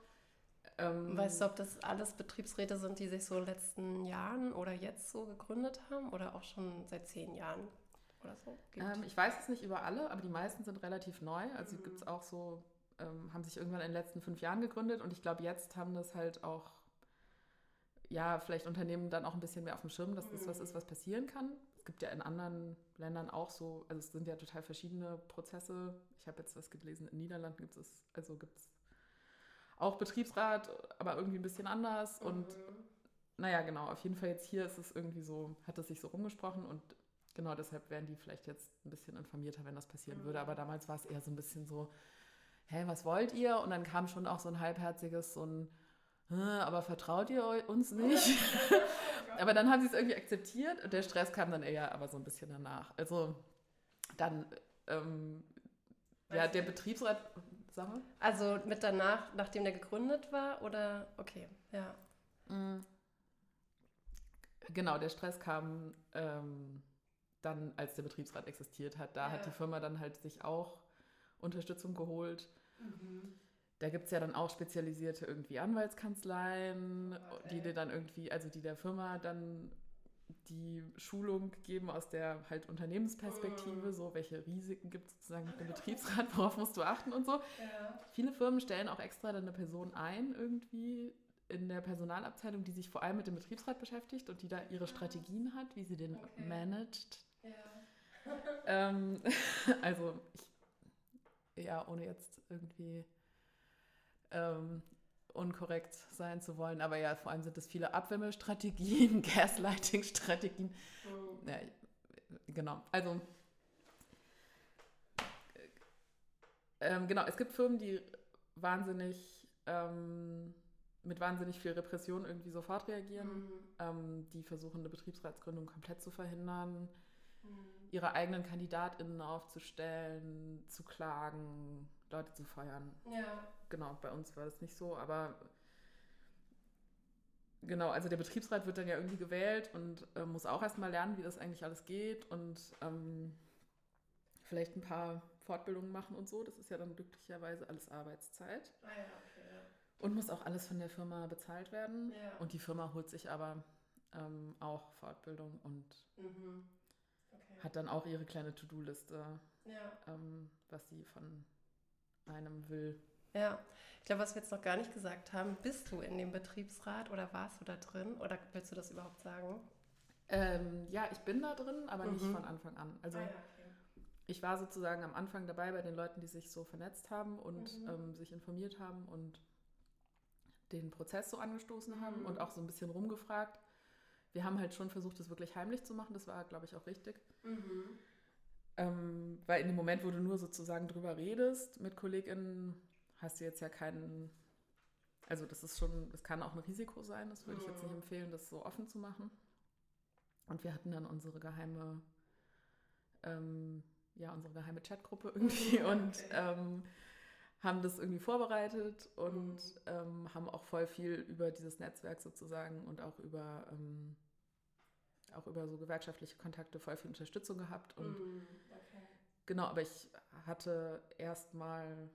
Ähm, weißt du, ob das alles Betriebsräte sind, die sich so in den letzten Jahren oder jetzt so gegründet haben oder auch schon seit zehn Jahren oder so? Ähm, ich weiß es nicht über alle, aber die meisten sind relativ neu. Also mhm. gibt es auch so ähm, haben sich irgendwann in den letzten fünf Jahren gegründet und ich glaube, jetzt haben das halt auch, ja, vielleicht Unternehmen dann auch ein bisschen mehr auf dem Schirm, dass das was ist, was passieren kann. Es gibt ja in anderen Ländern auch so, also es sind ja total verschiedene Prozesse. Ich habe jetzt was gelesen, in den Niederlanden gibt es, also gibt es auch Betriebsrat, aber irgendwie ein bisschen anders. Mhm. Und naja, genau, auf jeden Fall jetzt hier ist es irgendwie so, hat es sich so rumgesprochen und genau deshalb wären die vielleicht jetzt ein bisschen informierter, wenn das passieren mhm. würde. Aber damals war es eher so ein bisschen so, hä, was wollt ihr? Und dann kam schon auch so ein halbherziges, so ein, aber vertraut ihr uns nicht? aber dann haben sie es irgendwie akzeptiert und der Stress kam dann eher aber so ein bisschen danach. Also dann, ähm, ja, der Betriebsrat, sag mal. Also mit danach, nachdem der gegründet war oder, okay, ja. Mm. Genau, der Stress kam ähm, dann, als der Betriebsrat existiert hat. Da ja. hat die Firma dann halt sich auch Unterstützung geholt. Mhm. Da gibt es ja dann auch spezialisierte irgendwie Anwaltskanzleien, okay. die dir dann irgendwie, also die der Firma dann die Schulung geben aus der halt Unternehmensperspektive, mhm. so welche Risiken gibt es sozusagen mit dem Betriebsrat, worauf musst du achten und so. Ja. Viele Firmen stellen auch extra dann eine Person ein irgendwie in der Personalabteilung, die sich vor allem mit dem Betriebsrat beschäftigt und die da ihre Strategien hat, wie sie den okay. managt. Ja. ähm, also ich ja, ohne jetzt irgendwie ähm, unkorrekt sein zu wollen, aber ja, vor allem sind es viele Abwärmestrategien, Gaslighting-Strategien. Mhm. Ja, genau, also ähm, genau, es gibt Firmen, die wahnsinnig ähm, mit wahnsinnig viel Repression irgendwie sofort reagieren, mhm. ähm, die versuchen, eine Betriebsratsgründung komplett zu verhindern ihre eigenen KandidatInnen aufzustellen, zu klagen, Leute zu feiern. Ja. Genau, bei uns war das nicht so, aber genau, also der Betriebsrat wird dann ja irgendwie gewählt und äh, muss auch erstmal lernen, wie das eigentlich alles geht und ähm, vielleicht ein paar Fortbildungen machen und so. Das ist ja dann glücklicherweise alles Arbeitszeit. Ah ja, okay, ja. Und muss auch alles von der Firma bezahlt werden. Ja. Und die Firma holt sich aber ähm, auch Fortbildung und mhm hat dann auch ihre kleine To-Do-Liste, ja. ähm, was sie von einem will. Ja, ich glaube, was wir jetzt noch gar nicht gesagt haben, bist du in dem Betriebsrat oder warst du da drin oder willst du das überhaupt sagen? Ähm, ja, ich bin da drin, aber mhm. nicht von Anfang an. Also ah, ja, okay. ich war sozusagen am Anfang dabei bei den Leuten, die sich so vernetzt haben und mhm. ähm, sich informiert haben und den Prozess so angestoßen mhm. haben und auch so ein bisschen rumgefragt wir haben halt schon versucht, das wirklich heimlich zu machen. Das war, glaube ich, auch richtig. Mhm. Ähm, weil in dem Moment, wo du nur sozusagen drüber redest mit KollegInnen, hast du jetzt ja keinen. also das ist schon, es kann auch ein Risiko sein, das würde ich jetzt nicht empfehlen, das so offen zu machen. Und wir hatten dann unsere geheime, ähm, ja, unsere geheime Chatgruppe irgendwie okay. und ähm, haben das irgendwie vorbereitet und mhm. ähm, haben auch voll viel über dieses Netzwerk sozusagen und auch über ähm, auch über so gewerkschaftliche Kontakte voll viel Unterstützung gehabt. Und mm, okay. genau, aber ich hatte erstmal,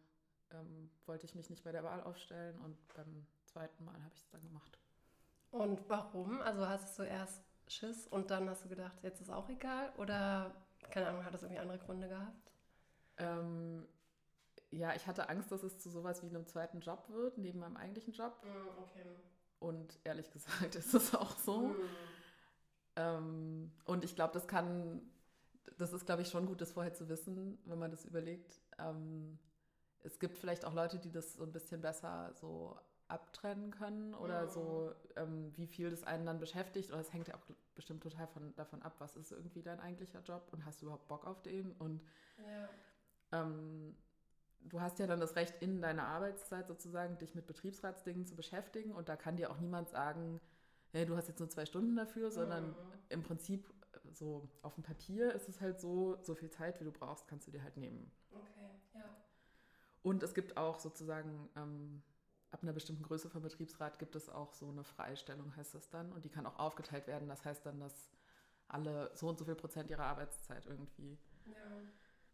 ähm, wollte ich mich nicht bei der Wahl aufstellen und beim zweiten Mal habe ich es dann gemacht. Und warum? Also hast du erst Schiss und dann hast du gedacht, jetzt ist auch egal? Oder, keine Ahnung, hat das irgendwie andere Gründe gehabt? Ähm, ja, ich hatte Angst, dass es zu sowas wie einem zweiten Job wird, neben meinem eigentlichen Job. Mm, okay. Und ehrlich gesagt ist es auch so. Mm. Ähm, und ich glaube, das kann, das ist, glaube ich, schon gut, das vorher zu wissen, wenn man das überlegt. Ähm, es gibt vielleicht auch Leute, die das so ein bisschen besser so abtrennen können oder mhm. so, ähm, wie viel das einen dann beschäftigt. Oder es hängt ja auch bestimmt total von, davon ab, was ist irgendwie dein eigentlicher Job und hast du überhaupt Bock auf den? Und ja. ähm, du hast ja dann das Recht, in deiner Arbeitszeit sozusagen dich mit Betriebsratsdingen zu beschäftigen und da kann dir auch niemand sagen, hey, du hast jetzt nur zwei Stunden dafür, sondern mhm. im Prinzip so auf dem Papier ist es halt so, so viel Zeit, wie du brauchst, kannst du dir halt nehmen. Okay, ja. Und es gibt auch sozusagen, ähm, ab einer bestimmten Größe vom Betriebsrat gibt es auch so eine Freistellung, heißt das dann. Und die kann auch aufgeteilt werden. Das heißt dann, dass alle so und so viel Prozent ihrer Arbeitszeit irgendwie ja.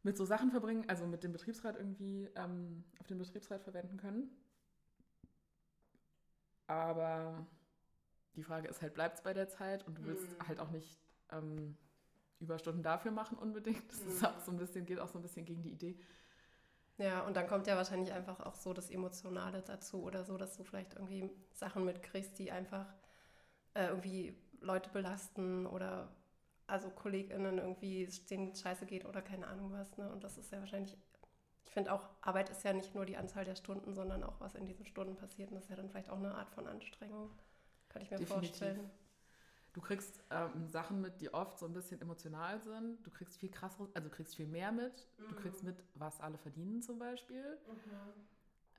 Mit so Sachen verbringen, also mit dem Betriebsrat irgendwie ähm, auf den Betriebsrat verwenden können. Aber die Frage ist halt, bleibt es bei der Zeit und du willst mhm. halt auch nicht ähm, Überstunden dafür machen unbedingt. Das mhm. ist auch so ein bisschen, geht auch so ein bisschen gegen die Idee. Ja, und dann kommt ja wahrscheinlich einfach auch so das Emotionale dazu oder so, dass du vielleicht irgendwie Sachen mitkriegst, die einfach äh, irgendwie Leute belasten oder also KollegInnen irgendwie denen scheiße geht oder keine Ahnung was. Ne? Und das ist ja wahrscheinlich, ich finde auch, Arbeit ist ja nicht nur die Anzahl der Stunden, sondern auch, was in diesen Stunden passiert. Und das ist ja dann vielleicht auch eine Art von Anstrengung. Kann ich mir Definitiv. vorstellen. Du kriegst ähm, Sachen mit, die oft so ein bisschen emotional sind. Du kriegst viel krasseres, also du kriegst viel mehr mit. Mhm. Du kriegst mit, was alle verdienen zum Beispiel. Mhm.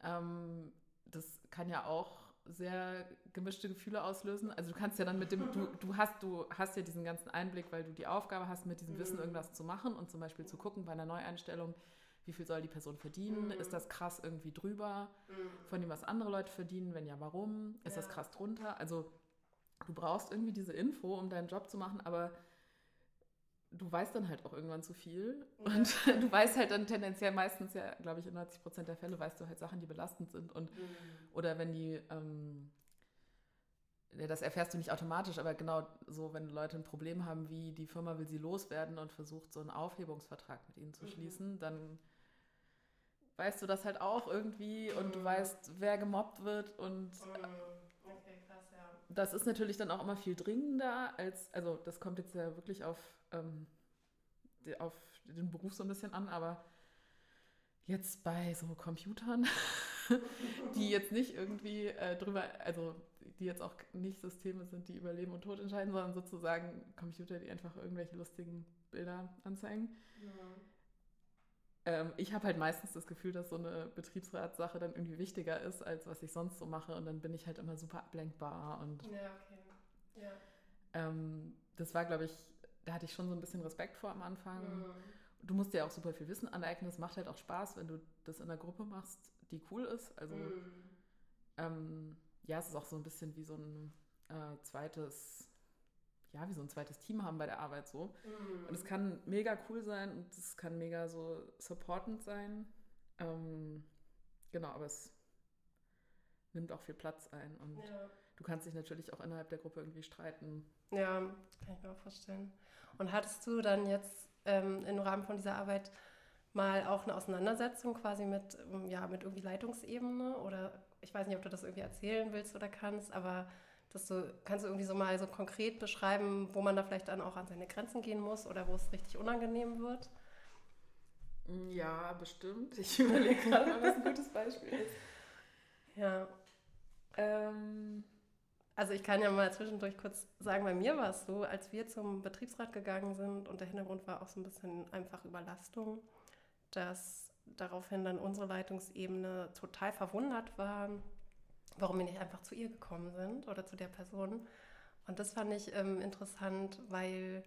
Ähm, das kann ja auch sehr gemischte Gefühle auslösen. Also du kannst ja dann mit dem, du, du hast, du hast ja diesen ganzen Einblick, weil du die Aufgabe hast, mit diesem mhm. Wissen irgendwas zu machen und zum Beispiel zu gucken bei einer Neueinstellung, wie viel soll die Person verdienen? Mhm. Ist das krass irgendwie drüber mhm. von dem, was andere Leute verdienen? Wenn ja, warum? Ist ja. das krass drunter? Also du brauchst irgendwie diese Info, um deinen Job zu machen, aber du weißt dann halt auch irgendwann zu viel. Ja. Und du weißt halt dann tendenziell meistens ja, glaube ich, in 90 Prozent der Fälle weißt du halt Sachen, die belastend sind. Und, mhm. Oder wenn die, ähm, das erfährst du nicht automatisch, aber genau so, wenn Leute ein Problem haben, wie die Firma will sie loswerden und versucht, so einen Aufhebungsvertrag mit ihnen zu mhm. schließen, dann weißt du das halt auch irgendwie und du mhm. weißt, wer gemobbt wird und mhm. okay, krass, ja. das ist natürlich dann auch immer viel dringender als, also das kommt jetzt ja wirklich auf, ähm, auf den Beruf so ein bisschen an, aber jetzt bei so Computern, die jetzt nicht irgendwie äh, drüber, also die jetzt auch nicht Systeme sind, die über Leben und Tod entscheiden, sondern sozusagen Computer, die einfach irgendwelche lustigen Bilder anzeigen. Ja ähm, ich habe halt meistens das Gefühl, dass so eine Betriebsratssache dann irgendwie wichtiger ist, als was ich sonst so mache. Und dann bin ich halt immer super ablenkbar. Und ja, okay. Ja. Ähm, das war, glaube ich, da hatte ich schon so ein bisschen Respekt vor am Anfang. Mhm. Du musst dir auch super viel Wissen aneignen. Es macht halt auch Spaß, wenn du das in einer Gruppe machst, die cool ist. Also mhm. ähm, ja, es ist auch so ein bisschen wie so ein äh, zweites ja, wie so ein zweites Team haben bei der Arbeit so. Mhm. Und es kann mega cool sein und es kann mega so supportend sein. Ähm, genau, aber es nimmt auch viel Platz ein und ja. du kannst dich natürlich auch innerhalb der Gruppe irgendwie streiten. Ja, kann ich mir auch vorstellen. Und hattest du dann jetzt ähm, im Rahmen von dieser Arbeit mal auch eine Auseinandersetzung quasi mit, ja, mit irgendwie Leitungsebene oder ich weiß nicht, ob du das irgendwie erzählen willst oder kannst, aber dass du, kannst du irgendwie so mal so konkret beschreiben, wo man da vielleicht dann auch an seine Grenzen gehen muss oder wo es richtig unangenehm wird? Ja, bestimmt. Ich überlege gerade mal, was ein gutes Beispiel ist. Ja. Ähm, also ich kann ja mal zwischendurch kurz sagen, bei mir war es so, als wir zum Betriebsrat gegangen sind und der Hintergrund war auch so ein bisschen einfach Überlastung, dass daraufhin dann unsere Leitungsebene total verwundert war, warum wir nicht einfach zu ihr gekommen sind oder zu der Person. Und das fand ich ähm, interessant, weil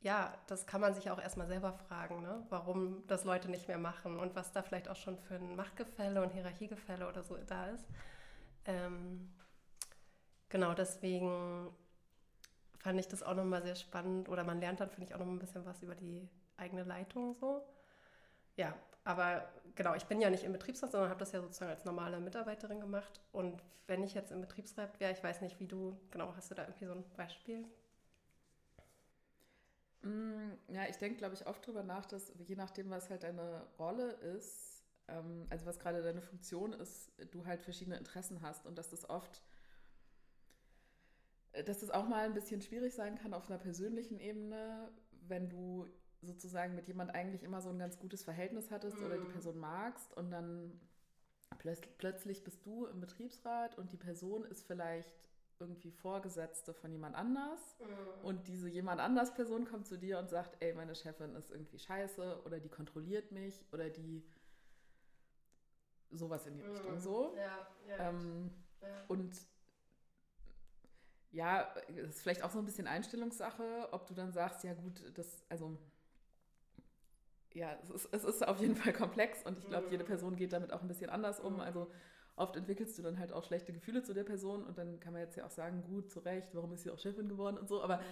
ja, das kann man sich auch erstmal selber fragen, ne? warum das Leute nicht mehr machen und was da vielleicht auch schon für ein Machtgefälle und Hierarchiegefälle oder so da ist. Ähm, genau, deswegen fand ich das auch nochmal sehr spannend oder man lernt dann, finde ich, auch noch ein bisschen was über die eigene Leitung so. Ja, aber genau, ich bin ja nicht im Betriebsrat, sondern habe das ja sozusagen als normale Mitarbeiterin gemacht. Und wenn ich jetzt im Betriebsrat wäre, ich weiß nicht, wie du, genau, hast du da irgendwie so ein Beispiel? Mm, ja, ich denke, glaube ich, oft drüber nach, dass je nachdem, was halt deine Rolle ist, ähm, also was gerade deine Funktion ist, du halt verschiedene Interessen hast und dass das oft, dass das auch mal ein bisschen schwierig sein kann auf einer persönlichen Ebene, wenn du sozusagen mit jemand eigentlich immer so ein ganz gutes Verhältnis hattest mhm. oder die mhm. Person magst und dann plötzlich bist du im Betriebsrat und die Person ist vielleicht irgendwie Vorgesetzte von jemand anders mhm. und diese jemand anders Person kommt zu dir und sagt, ey, meine Chefin ist irgendwie scheiße oder die kontrolliert mich oder die sowas in die mhm. Richtung so. Ja, ja, ähm, ja. Und ja, es ist vielleicht auch so ein bisschen Einstellungssache, ob du dann sagst, ja gut, das, also ja, es ist, es ist auf jeden Fall komplex und ich glaube, jede mhm. Person geht damit auch ein bisschen anders um. Also oft entwickelst du dann halt auch schlechte Gefühle zu der Person und dann kann man jetzt ja auch sagen, gut, zu Recht, warum ist sie auch Chefin geworden und so, aber mhm.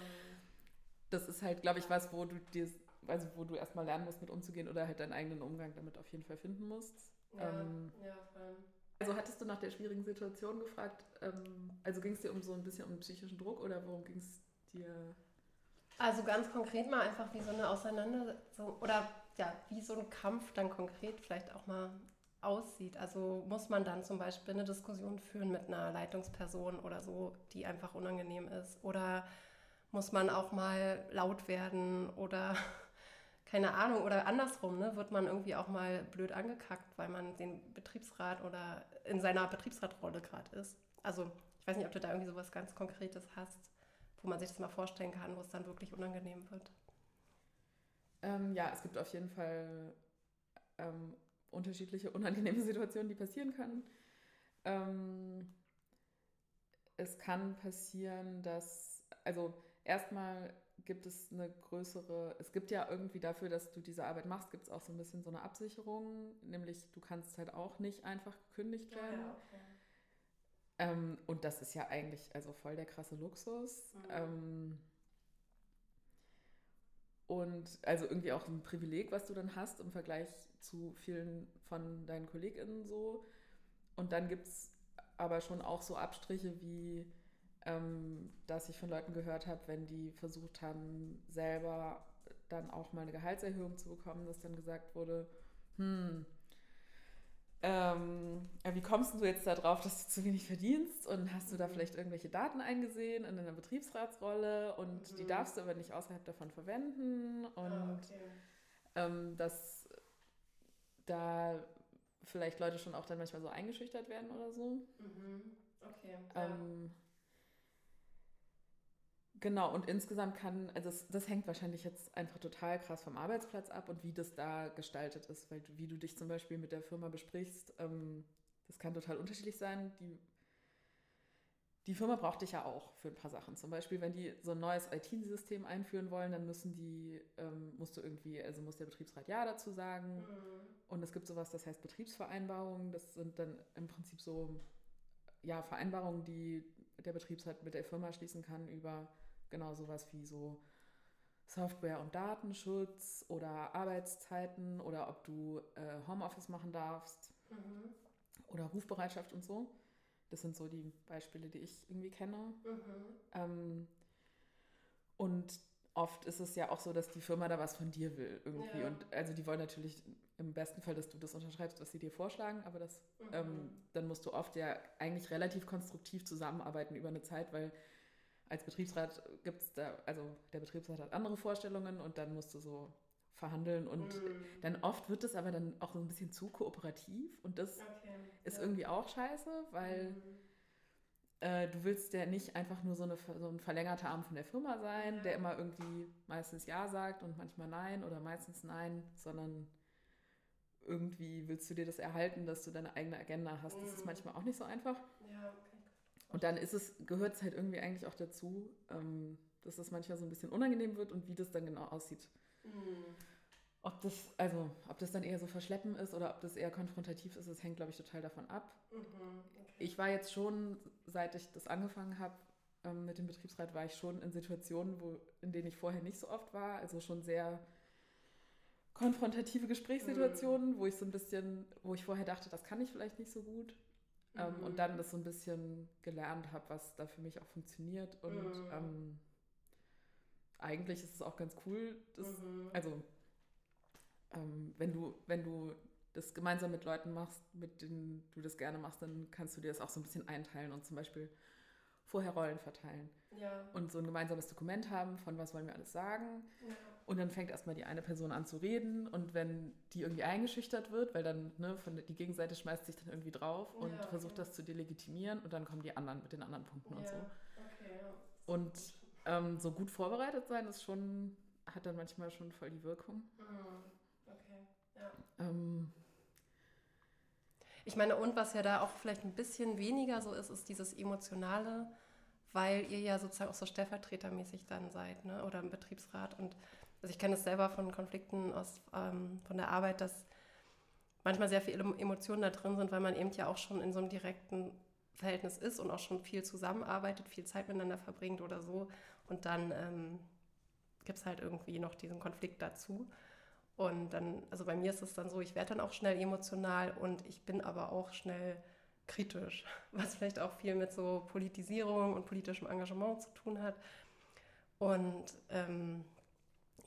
das ist halt, glaube ich, was, wo du dir, also wo du erstmal lernen musst, mit umzugehen oder halt deinen eigenen Umgang damit auf jeden Fall finden musst. Ja, ähm, ja, voll. Also hattest du nach der schwierigen Situation gefragt, ähm, also ging es dir um so ein bisschen um psychischen Druck oder worum ging es dir? Also ganz konkret mal einfach wie so eine Auseinandersetzung oder ja, wie so ein Kampf dann konkret vielleicht auch mal aussieht. Also muss man dann zum Beispiel eine Diskussion führen mit einer Leitungsperson oder so, die einfach unangenehm ist? Oder muss man auch mal laut werden oder keine Ahnung, oder andersrum, ne, wird man irgendwie auch mal blöd angekackt, weil man den Betriebsrat oder in seiner Betriebsratrolle gerade ist. Also ich weiß nicht, ob du da irgendwie sowas ganz Konkretes hast, wo man sich das mal vorstellen kann, wo es dann wirklich unangenehm wird. Ähm, ja, es gibt auf jeden Fall ähm, unterschiedliche unangenehme Situationen, die passieren können. Ähm, es kann passieren, dass, also erstmal gibt es eine größere, es gibt ja irgendwie dafür, dass du diese Arbeit machst, gibt es auch so ein bisschen so eine Absicherung, nämlich du kannst halt auch nicht einfach gekündigt werden. Ja, okay. ähm, und das ist ja eigentlich also voll der krasse Luxus. Mhm. Ähm, und also irgendwie auch ein Privileg, was du dann hast im Vergleich zu vielen von deinen KollegInnen so. Und dann gibt es aber schon auch so Abstriche wie, ähm, dass ich von Leuten gehört habe, wenn die versucht haben, selber dann auch mal eine Gehaltserhöhung zu bekommen, dass dann gesagt wurde, hm, ähm, wie kommst du jetzt darauf, dass du zu wenig verdienst? Und hast du da mhm. vielleicht irgendwelche Daten eingesehen in deiner Betriebsratsrolle und mhm. die darfst du aber nicht außerhalb davon verwenden? Und oh, okay. ähm, dass da vielleicht Leute schon auch dann manchmal so eingeschüchtert werden oder so. Mhm. Okay. Ähm, Genau, und insgesamt kann, also das, das, hängt wahrscheinlich jetzt einfach total krass vom Arbeitsplatz ab und wie das da gestaltet ist, weil wie du dich zum Beispiel mit der Firma besprichst, ähm, das kann total unterschiedlich sein. Die, die Firma braucht dich ja auch für ein paar Sachen. Zum Beispiel, wenn die so ein neues IT-System einführen wollen, dann müssen die, ähm, musst du irgendwie, also muss der Betriebsrat Ja dazu sagen. Mhm. Und es gibt sowas, das heißt Betriebsvereinbarungen. Das sind dann im Prinzip so ja, Vereinbarungen, die der Betriebsrat mit der Firma schließen kann über Genau sowas wie so Software- und Datenschutz oder Arbeitszeiten oder ob du äh, Homeoffice machen darfst mhm. oder Rufbereitschaft und so. Das sind so die Beispiele, die ich irgendwie kenne. Mhm. Ähm, und oft ist es ja auch so, dass die Firma da was von dir will irgendwie. Ja. Und also die wollen natürlich im besten Fall, dass du das unterschreibst, was sie dir vorschlagen, aber das, mhm. ähm, dann musst du oft ja eigentlich relativ konstruktiv zusammenarbeiten über eine Zeit, weil als Betriebsrat gibt es da, also der Betriebsrat hat andere Vorstellungen und dann musst du so verhandeln und mm. dann oft wird es aber dann auch so ein bisschen zu kooperativ und das okay. ist ja. irgendwie auch scheiße, weil mm. äh, du willst ja nicht einfach nur so, eine, so ein verlängerter Arm von der Firma sein, ja. der immer irgendwie meistens Ja sagt und manchmal Nein oder meistens Nein, sondern irgendwie willst du dir das erhalten, dass du deine eigene Agenda hast. Das ist Mhm. manchmal auch nicht so einfach. Ja, okay. Und dann ist es, gehört es halt irgendwie eigentlich auch dazu, ähm, dass es manchmal so ein bisschen unangenehm wird und wie das dann genau aussieht. Mhm. Ob das, also, ob das dann eher so verschleppen ist oder ob das eher konfrontativ ist, das hängt, glaube ich, total davon ab. Mhm. Okay. Ich war jetzt schon, seit ich das angefangen habe ähm, mit dem Betriebsrat, war ich schon in Situationen, wo, in denen ich vorher nicht so oft war. Also schon sehr konfrontative Gesprächssituationen, wo ich so ein bisschen, wo ich vorher dachte, das kann ich vielleicht nicht so gut. Ähm, Mhm. und dann das so ein bisschen gelernt habe, was da für mich auch funktioniert. Und Mhm. ähm, eigentlich ist es auch ganz cool, das, Mhm. also ähm, wenn du, wenn du das gemeinsam mit Leuten machst, mit denen du das gerne machst, dann kannst du dir das auch so ein bisschen einteilen und zum Beispiel vorher Rollen verteilen ja. und so ein gemeinsames Dokument haben, von was wollen wir alles sagen. ja. Und dann fängt erstmal die eine Person an zu reden und wenn die irgendwie eingeschüchtert wird, weil dann ne, von, die Gegenseite schmeißt sich dann irgendwie drauf und Ja, versucht okay. das zu delegitimieren und dann kommen die anderen mit den anderen Punkten und ja. so. Okay, ja. Und ähm, so gut vorbereitet sein ist schon, hat dann manchmal schon voll die Wirkung. Mhm. Okay, ja. Ähm, Ich meine, und was ja da auch vielleicht ein bisschen weniger so ist, ist dieses Emotionale, weil ihr ja sozusagen auch so stellvertretermäßig dann seid, ne? oder im Betriebsrat. Und also ich kenne es selber von Konflikten aus, ähm, von der Arbeit, dass manchmal sehr viele Emotionen da drin sind, weil man eben ja auch schon in so einem direkten Verhältnis ist und auch schon viel zusammenarbeitet, viel Zeit miteinander verbringt oder so. Und dann ähm, gibt es halt irgendwie noch diesen Konflikt dazu. Und dann, also bei mir ist es dann so, ich werde dann auch schnell emotional und ich bin aber auch schnell kritisch, was vielleicht auch viel mit so Politisierung und politischem Engagement zu tun hat. Und ähm,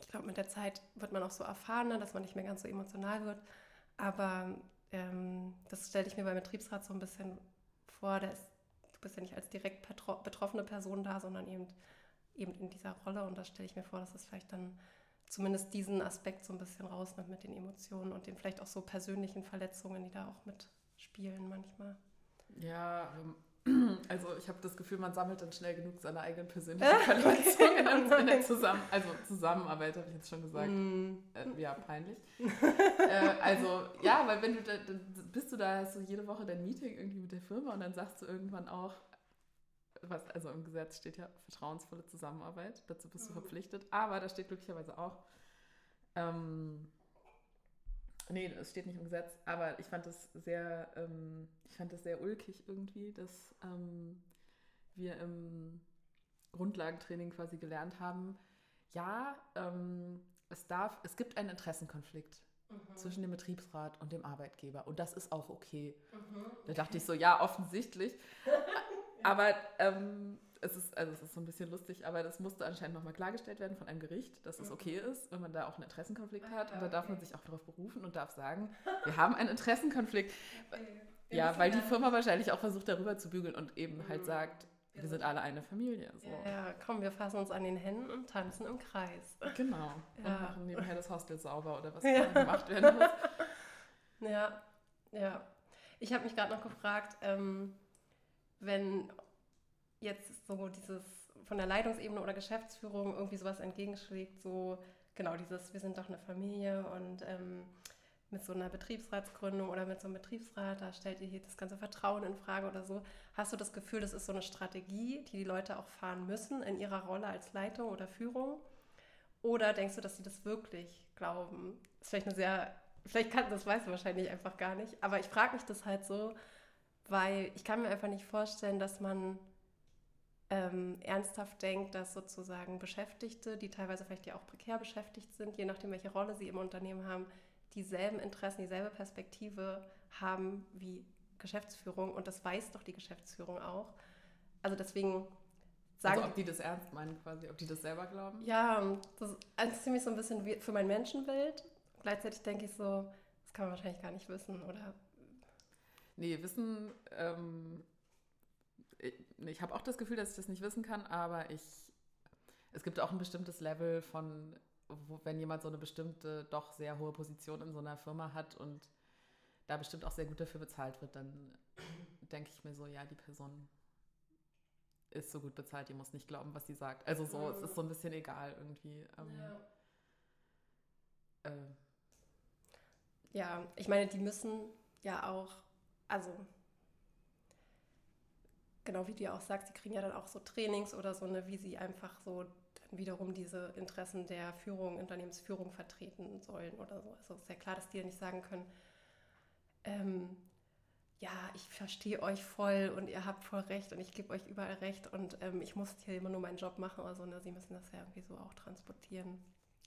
ich glaube, mit der Zeit wird man auch so erfahrener, dass man nicht mehr ganz so emotional wird. Aber ähm, das stelle ich mir beim Betriebsrat so ein bisschen vor, ist, du bist ja nicht als direkt betro betroffene Person da, sondern eben, eben in dieser Rolle. Und da stelle ich mir vor, dass es vielleicht dann zumindest diesen Aspekt so ein bisschen rausnimmt mit den Emotionen und den vielleicht auch so persönlichen Verletzungen, die da auch mitspielen manchmal. Ja, ähm, also ich habe das Gefühl, man sammelt dann schnell genug seine eigenen persönlichen Verletzungen in, in der Zusammen also Zusammenarbeit, habe ich jetzt schon gesagt. Mm. Äh, ja, peinlich. äh, also ja, weil wenn du da, bist du da, hast du jede Woche dein Meeting irgendwie mit der Firma und dann sagst du irgendwann auch, was, also im Gesetz steht ja vertrauensvolle Zusammenarbeit, dazu bist du Mhm. verpflichtet, aber da steht glücklicherweise auch, ähm, nee, es steht nicht im Gesetz, aber ich fand es sehr, ähm, ich fand es sehr ulkig irgendwie, dass ähm, wir im Grundlagentraining quasi gelernt haben, ja, ähm, es darf, es gibt einen Interessenkonflikt Mhm. zwischen dem Betriebsrat und dem Arbeitgeber und das ist auch okay. Mhm. Da dachte ich so, ja, offensichtlich. Aber ähm, es ist, also es ist so ein bisschen lustig, aber das musste anscheinend nochmal klargestellt werden von einem Gericht, dass es Mhm. okay ist, wenn man da auch einen Interessenkonflikt Ah, hat. Und da darf man sich auch darauf berufen und darf sagen, wir haben einen Interessenkonflikt. Ja, weil die Firma wahrscheinlich auch versucht, darüber zu bügeln und eben halt Mhm. sagt, Wir sind- alle eine Familie. So. Ja, komm, wir fassen uns an den Händen und tanzen im Kreis. Genau. Ja. Und machen nebenher das Hostel sauber oder was Ja. gemacht werden muss. Ja, ja. Ich habe mich gerade noch gefragt, ähm, wenn jetzt so dieses von der Leitungsebene oder Geschäftsführung irgendwie sowas entgegenschlägt, so genau dieses, wir sind doch eine Familie und ähm, mit so einer Betriebsratsgründung oder mit so einem Betriebsrat, da stellt ihr hier das ganze Vertrauen in Frage oder so. Hast du das Gefühl, das ist so eine Strategie, die die Leute auch fahren müssen in ihrer Rolle als Leitung oder Führung? Oder denkst du, dass sie das wirklich glauben? Das ist vielleicht eine sehr, vielleicht kann, das weißt du wahrscheinlich einfach gar nicht, aber ich frage mich das halt so, weil ich kann mir einfach nicht vorstellen, dass man ähm, ernsthaft denkt, dass sozusagen Beschäftigte, die teilweise vielleicht ja auch prekär beschäftigt sind, je nachdem, welche Rolle sie im Unternehmen haben, dieselben Interessen, dieselbe Perspektive haben wie Geschäftsführung und das weiß doch die Geschäftsführung auch. Also deswegen sagen Also ob die das ernst meinen quasi, ob die das selber glauben? ja, das ist ziemlich so ein bisschen wie für mein Menschenbild. Gleichzeitig denke ich so, das kann man wahrscheinlich gar nicht wissen, oder? Nee, Wissen, ähm, ich, habe auch das Gefühl, dass ich das nicht wissen kann, aber ich, es gibt auch ein bestimmtes Level von, wo, wenn jemand so eine bestimmte, doch sehr hohe Position in so einer Firma hat und da bestimmt auch sehr gut dafür bezahlt wird, dann denke ich mir so, ja, die Person ist so gut bezahlt, die muss nicht glauben, was sie sagt. Also so, es ist so ein bisschen egal irgendwie. Ähm, äh, Ja, ich meine, die müssen ja auch, also genau wie du ja auch sagst, die kriegen ja dann auch so Trainings oder so, ne, wie sie einfach so wiederum diese Interessen der Führung, Unternehmensführung vertreten sollen oder so. Also ist ja klar, dass die ja nicht sagen können, ähm, ja, ich verstehe euch voll und ihr habt voll recht und ich gebe euch überall recht und ähm, ich muss hier immer nur meinen Job machen oder so. Ne? Sie müssen das ja irgendwie so auch transportieren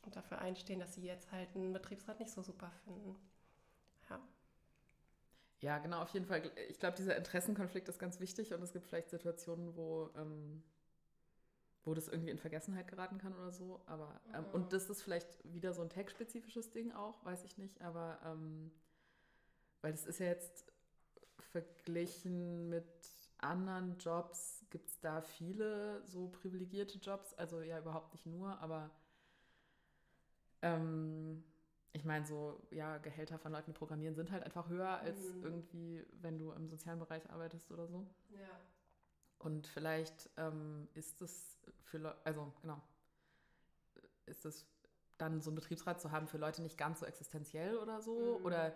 und dafür einstehen, dass sie jetzt halt einen Betriebsrat nicht so super finden. Ja. Genau, auf jeden Fall. Ich glaube, dieser Interessenkonflikt ist ganz wichtig und es gibt vielleicht Situationen, wo, ähm, wo das irgendwie in Vergessenheit geraten kann oder so. Aber ähm, mhm. und das ist vielleicht wieder so ein tag-spezifisches Ding auch, weiß ich nicht. Aber ähm, weil es ist ja jetzt verglichen mit anderen Jobs, gibt es da viele so privilegierte Jobs. Also ja, überhaupt nicht nur, aber ähm, ich meine, so, ja, Gehälter von Leuten, die programmieren, sind halt einfach höher als mhm. irgendwie, wenn du im sozialen Bereich arbeitest oder so. Ja. Und vielleicht ähm, ist es für Leute, also genau, ist es dann so einen Betriebsrat zu haben für Leute nicht ganz so existenziell oder so. Mhm. Oder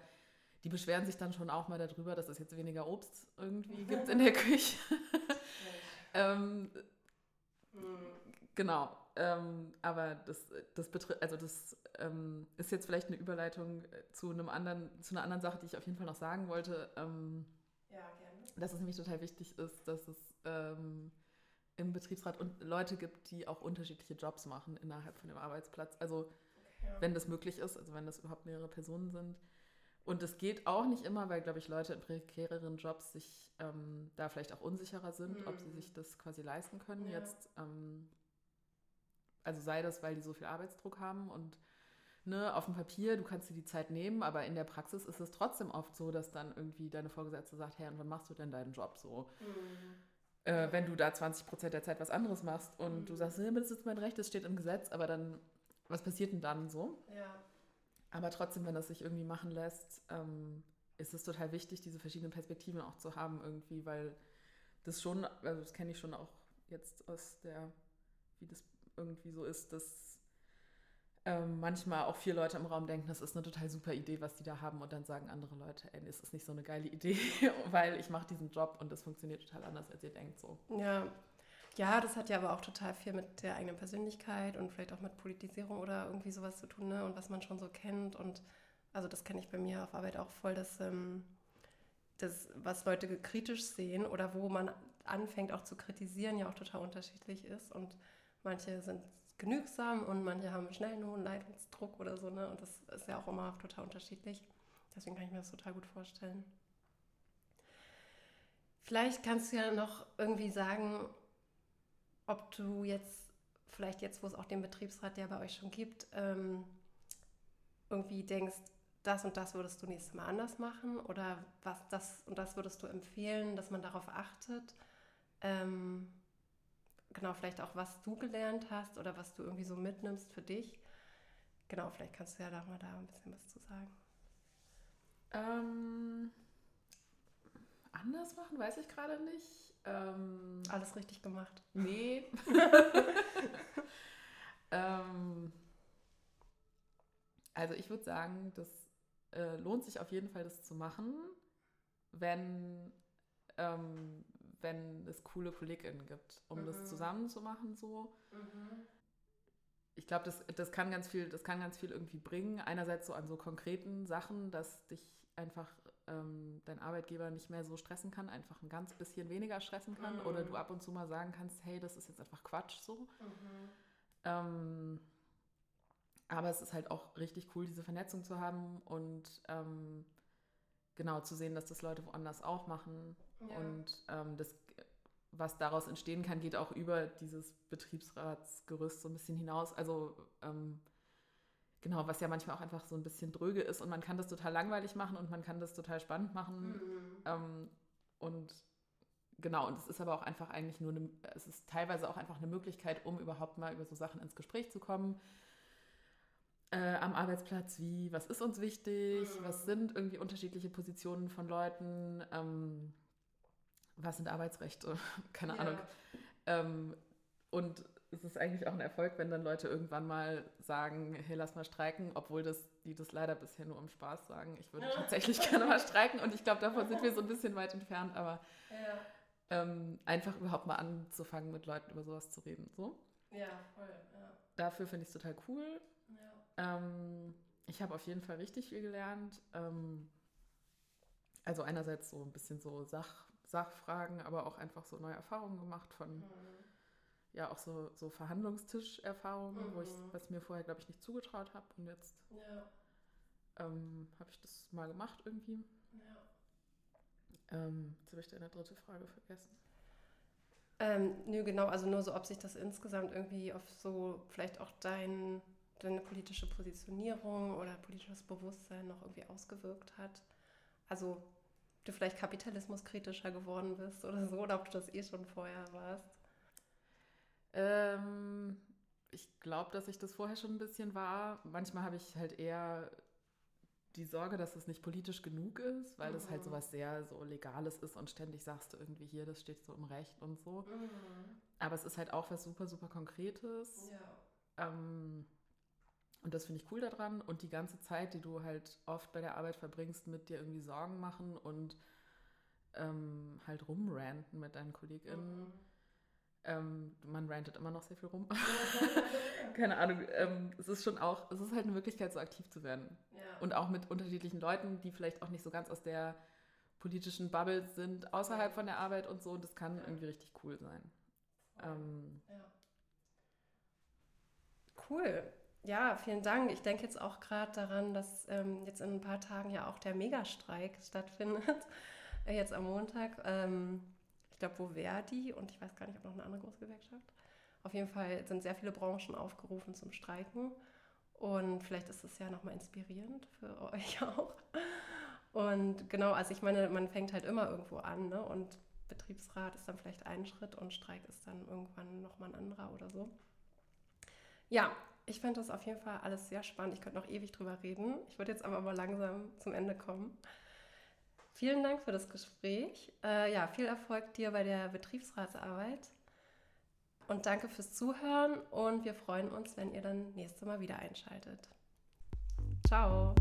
die beschweren sich dann schon auch mal darüber, dass es jetzt weniger Obst irgendwie gibt in der Küche. ähm, mhm. Genau. Ähm, aber das, das betrifft, also das ähm, ist jetzt vielleicht eine Überleitung äh, zu einem anderen, zu einer anderen Sache, die ich auf jeden Fall noch sagen wollte. Ähm, ja, gerne. Dass es nämlich total wichtig ist, dass es ähm, im Betriebsrat und Leute gibt, die auch unterschiedliche Jobs machen innerhalb von dem Arbeitsplatz. Also okay. wenn das möglich ist, also wenn das überhaupt mehrere Personen sind. Und es geht auch nicht immer, weil, glaube ich, Leute in prekäreren Jobs sich ähm, da vielleicht auch unsicherer sind, mhm. ob sie mhm. sich das quasi leisten können. Ja. Jetzt ähm, also sei das, weil die so viel Arbeitsdruck haben und ne, auf dem Papier, du kannst dir die Zeit nehmen, aber in der Praxis ist es trotzdem oft so, dass dann irgendwie deine Vorgesetzte sagt, hey, und wann machst du denn deinen Job so? Mhm. Äh, wenn du da 20 Prozent der Zeit was anderes machst und mhm. du sagst, nee, das ist mein Recht, das steht im Gesetz, aber dann, was passiert denn dann so? Ja. Aber trotzdem, wenn das sich irgendwie machen lässt, ähm, ist es total wichtig, diese verschiedenen Perspektiven auch zu haben irgendwie, weil das schon, also das kenne ich schon auch jetzt aus der, wie das irgendwie so ist, dass ähm, manchmal auch vier Leute im Raum denken, das ist eine total super Idee, was die da haben und dann sagen andere Leute, ey, ist das nicht so eine geile Idee, weil ich mache diesen Job und das funktioniert total anders, als ihr denkt so. Ja. Ja, das hat ja aber auch total viel mit der eigenen Persönlichkeit und vielleicht auch mit Politisierung oder irgendwie sowas zu tun, ne? Und was man schon so kennt. Und also das kenne ich bei mir auf Arbeit auch voll, dass ähm, das, was Leute kritisch sehen oder wo man anfängt auch zu kritisieren, ja auch total unterschiedlich ist. Und Manche sind genügsam und manche haben schnell einen hohen Leidensdruck oder so. Ne? Und das ist ja auch immer total unterschiedlich. Deswegen kann ich mir das total gut vorstellen. Vielleicht kannst du ja noch irgendwie sagen, ob du jetzt, vielleicht jetzt, wo es auch den Betriebsrat, der bei euch schon gibt, ähm, irgendwie denkst, das und das würdest du nächstes Mal anders machen oder was das und das würdest du empfehlen, dass man darauf achtet. Ähm, genau, vielleicht auch, was du gelernt hast oder was du irgendwie so mitnimmst für dich. Genau, vielleicht kannst du ja da mal da ein bisschen was zu sagen. Ähm, anders machen, weiß ich gerade nicht. Ähm, Alles richtig gemacht. Nee. ähm, also ich würde sagen, das äh, lohnt sich auf jeden Fall, das zu machen, wenn ähm, wenn es coole KollegInnen gibt, um mhm. das zusammen zu machen so. Mhm. Ich glaube, das, das kann ganz viel, das kann ganz viel irgendwie bringen. Einerseits so an so konkreten Sachen, dass dich einfach ähm, dein Arbeitgeber nicht mehr so stressen kann, einfach ein ganz bisschen weniger stressen kann mhm. oder du ab und zu mal sagen kannst, hey, das ist jetzt einfach Quatsch so. Mhm. Ähm, aber es ist halt auch richtig cool, diese Vernetzung zu haben und ähm, genau zu sehen, dass das Leute woanders auch machen. Ja. Und ähm, das, was daraus entstehen kann, geht auch über dieses Betriebsratsgerüst so ein bisschen hinaus. Also ähm, genau, was ja manchmal auch einfach so ein bisschen dröge ist und man kann das total langweilig machen und man kann das total spannend machen. Mhm. Ähm, und genau, und es ist aber auch einfach eigentlich nur eine, es ist teilweise auch einfach eine Möglichkeit, um überhaupt mal über so Sachen ins Gespräch zu kommen äh, am Arbeitsplatz wie, was ist uns wichtig, mhm. was sind irgendwie unterschiedliche Positionen von Leuten, ähm, was sind Arbeitsrechte, keine ja. Ahnung. Ähm, und es ist eigentlich auch ein Erfolg, wenn dann Leute irgendwann mal sagen, hey, lass mal streiken, obwohl das, die das leider bisher nur im Spaß sagen. Ich würde tatsächlich gerne mal streiken und ich glaube, davon sind wir so ein bisschen weit entfernt, aber ja. ähm, einfach überhaupt mal anzufangen, mit Leuten über sowas zu reden. So. Ja, voll. Ja. Dafür finde ich es total cool. Ja. Ähm, ich habe auf jeden Fall richtig viel gelernt. Ähm, also einerseits so ein bisschen so Sach, Sachfragen, aber auch einfach so neue Erfahrungen gemacht von, mhm. ja, auch so, so Verhandlungstischerfahrungen, mhm. wo ich, was mir vorher, glaube ich, nicht zugetraut habe. Und jetzt ja. ähm, habe ich das mal gemacht irgendwie. Ja. Ähm, jetzt habe ich deine dritte Frage vergessen. Ähm, nö, genau, also nur so, ob sich das insgesamt irgendwie auf so vielleicht auch dein, deine politische Positionierung oder politisches Bewusstsein noch irgendwie ausgewirkt hat. Also du vielleicht kapitalismuskritischer geworden bist oder so, oder ob du das eh schon vorher warst? Ähm, ich glaube, dass ich das vorher schon ein bisschen war. Manchmal habe ich halt eher die Sorge, dass es nicht politisch genug ist, weil mhm. das halt so was sehr so Legales ist und ständig sagst du irgendwie hier, das steht so im Recht und so. Mhm. Aber es ist halt auch was super, super Konkretes. Ja. Ähm, und das finde ich cool daran. Und die ganze Zeit, die du halt oft bei der Arbeit verbringst, mit dir irgendwie Sorgen machen und ähm, halt rumranten mit deinen KollegInnen. Mhm. Ähm, man rantet immer noch sehr viel rum. Keine Ahnung. Ähm, es ist schon auch, es ist halt eine Möglichkeit, so aktiv zu werden. Ja. Und auch mit unterschiedlichen Leuten, die vielleicht auch nicht so ganz aus der politischen Bubble sind, außerhalb von der Arbeit und so. Und das kann ja. irgendwie richtig cool sein. Ähm, ja. Cool. Ja, vielen Dank. Ich denke jetzt auch gerade daran, dass ähm, jetzt in ein paar Tagen ja auch der Megastreik stattfindet. jetzt am Montag. Ähm, ich glaube, wo Verdi und ich weiß gar nicht, ob noch eine andere große Gewerkschaft. Auf jeden Fall sind sehr viele Branchen aufgerufen zum Streiken. Und vielleicht ist es ja nochmal inspirierend für euch auch. Und genau, also ich meine, man fängt halt immer irgendwo an, ne? Und Betriebsrat ist dann vielleicht ein Schritt und Streik ist dann irgendwann nochmal ein anderer oder so. Ja, ich finde das auf jeden Fall alles sehr spannend. Ich könnte noch ewig drüber reden. Ich würde jetzt aber mal langsam zum Ende kommen. Vielen Dank für das Gespräch. Äh, ja, viel Erfolg dir bei der Betriebsratsarbeit. Und danke fürs Zuhören und wir freuen uns, wenn ihr dann nächstes Mal wieder einschaltet. Ciao.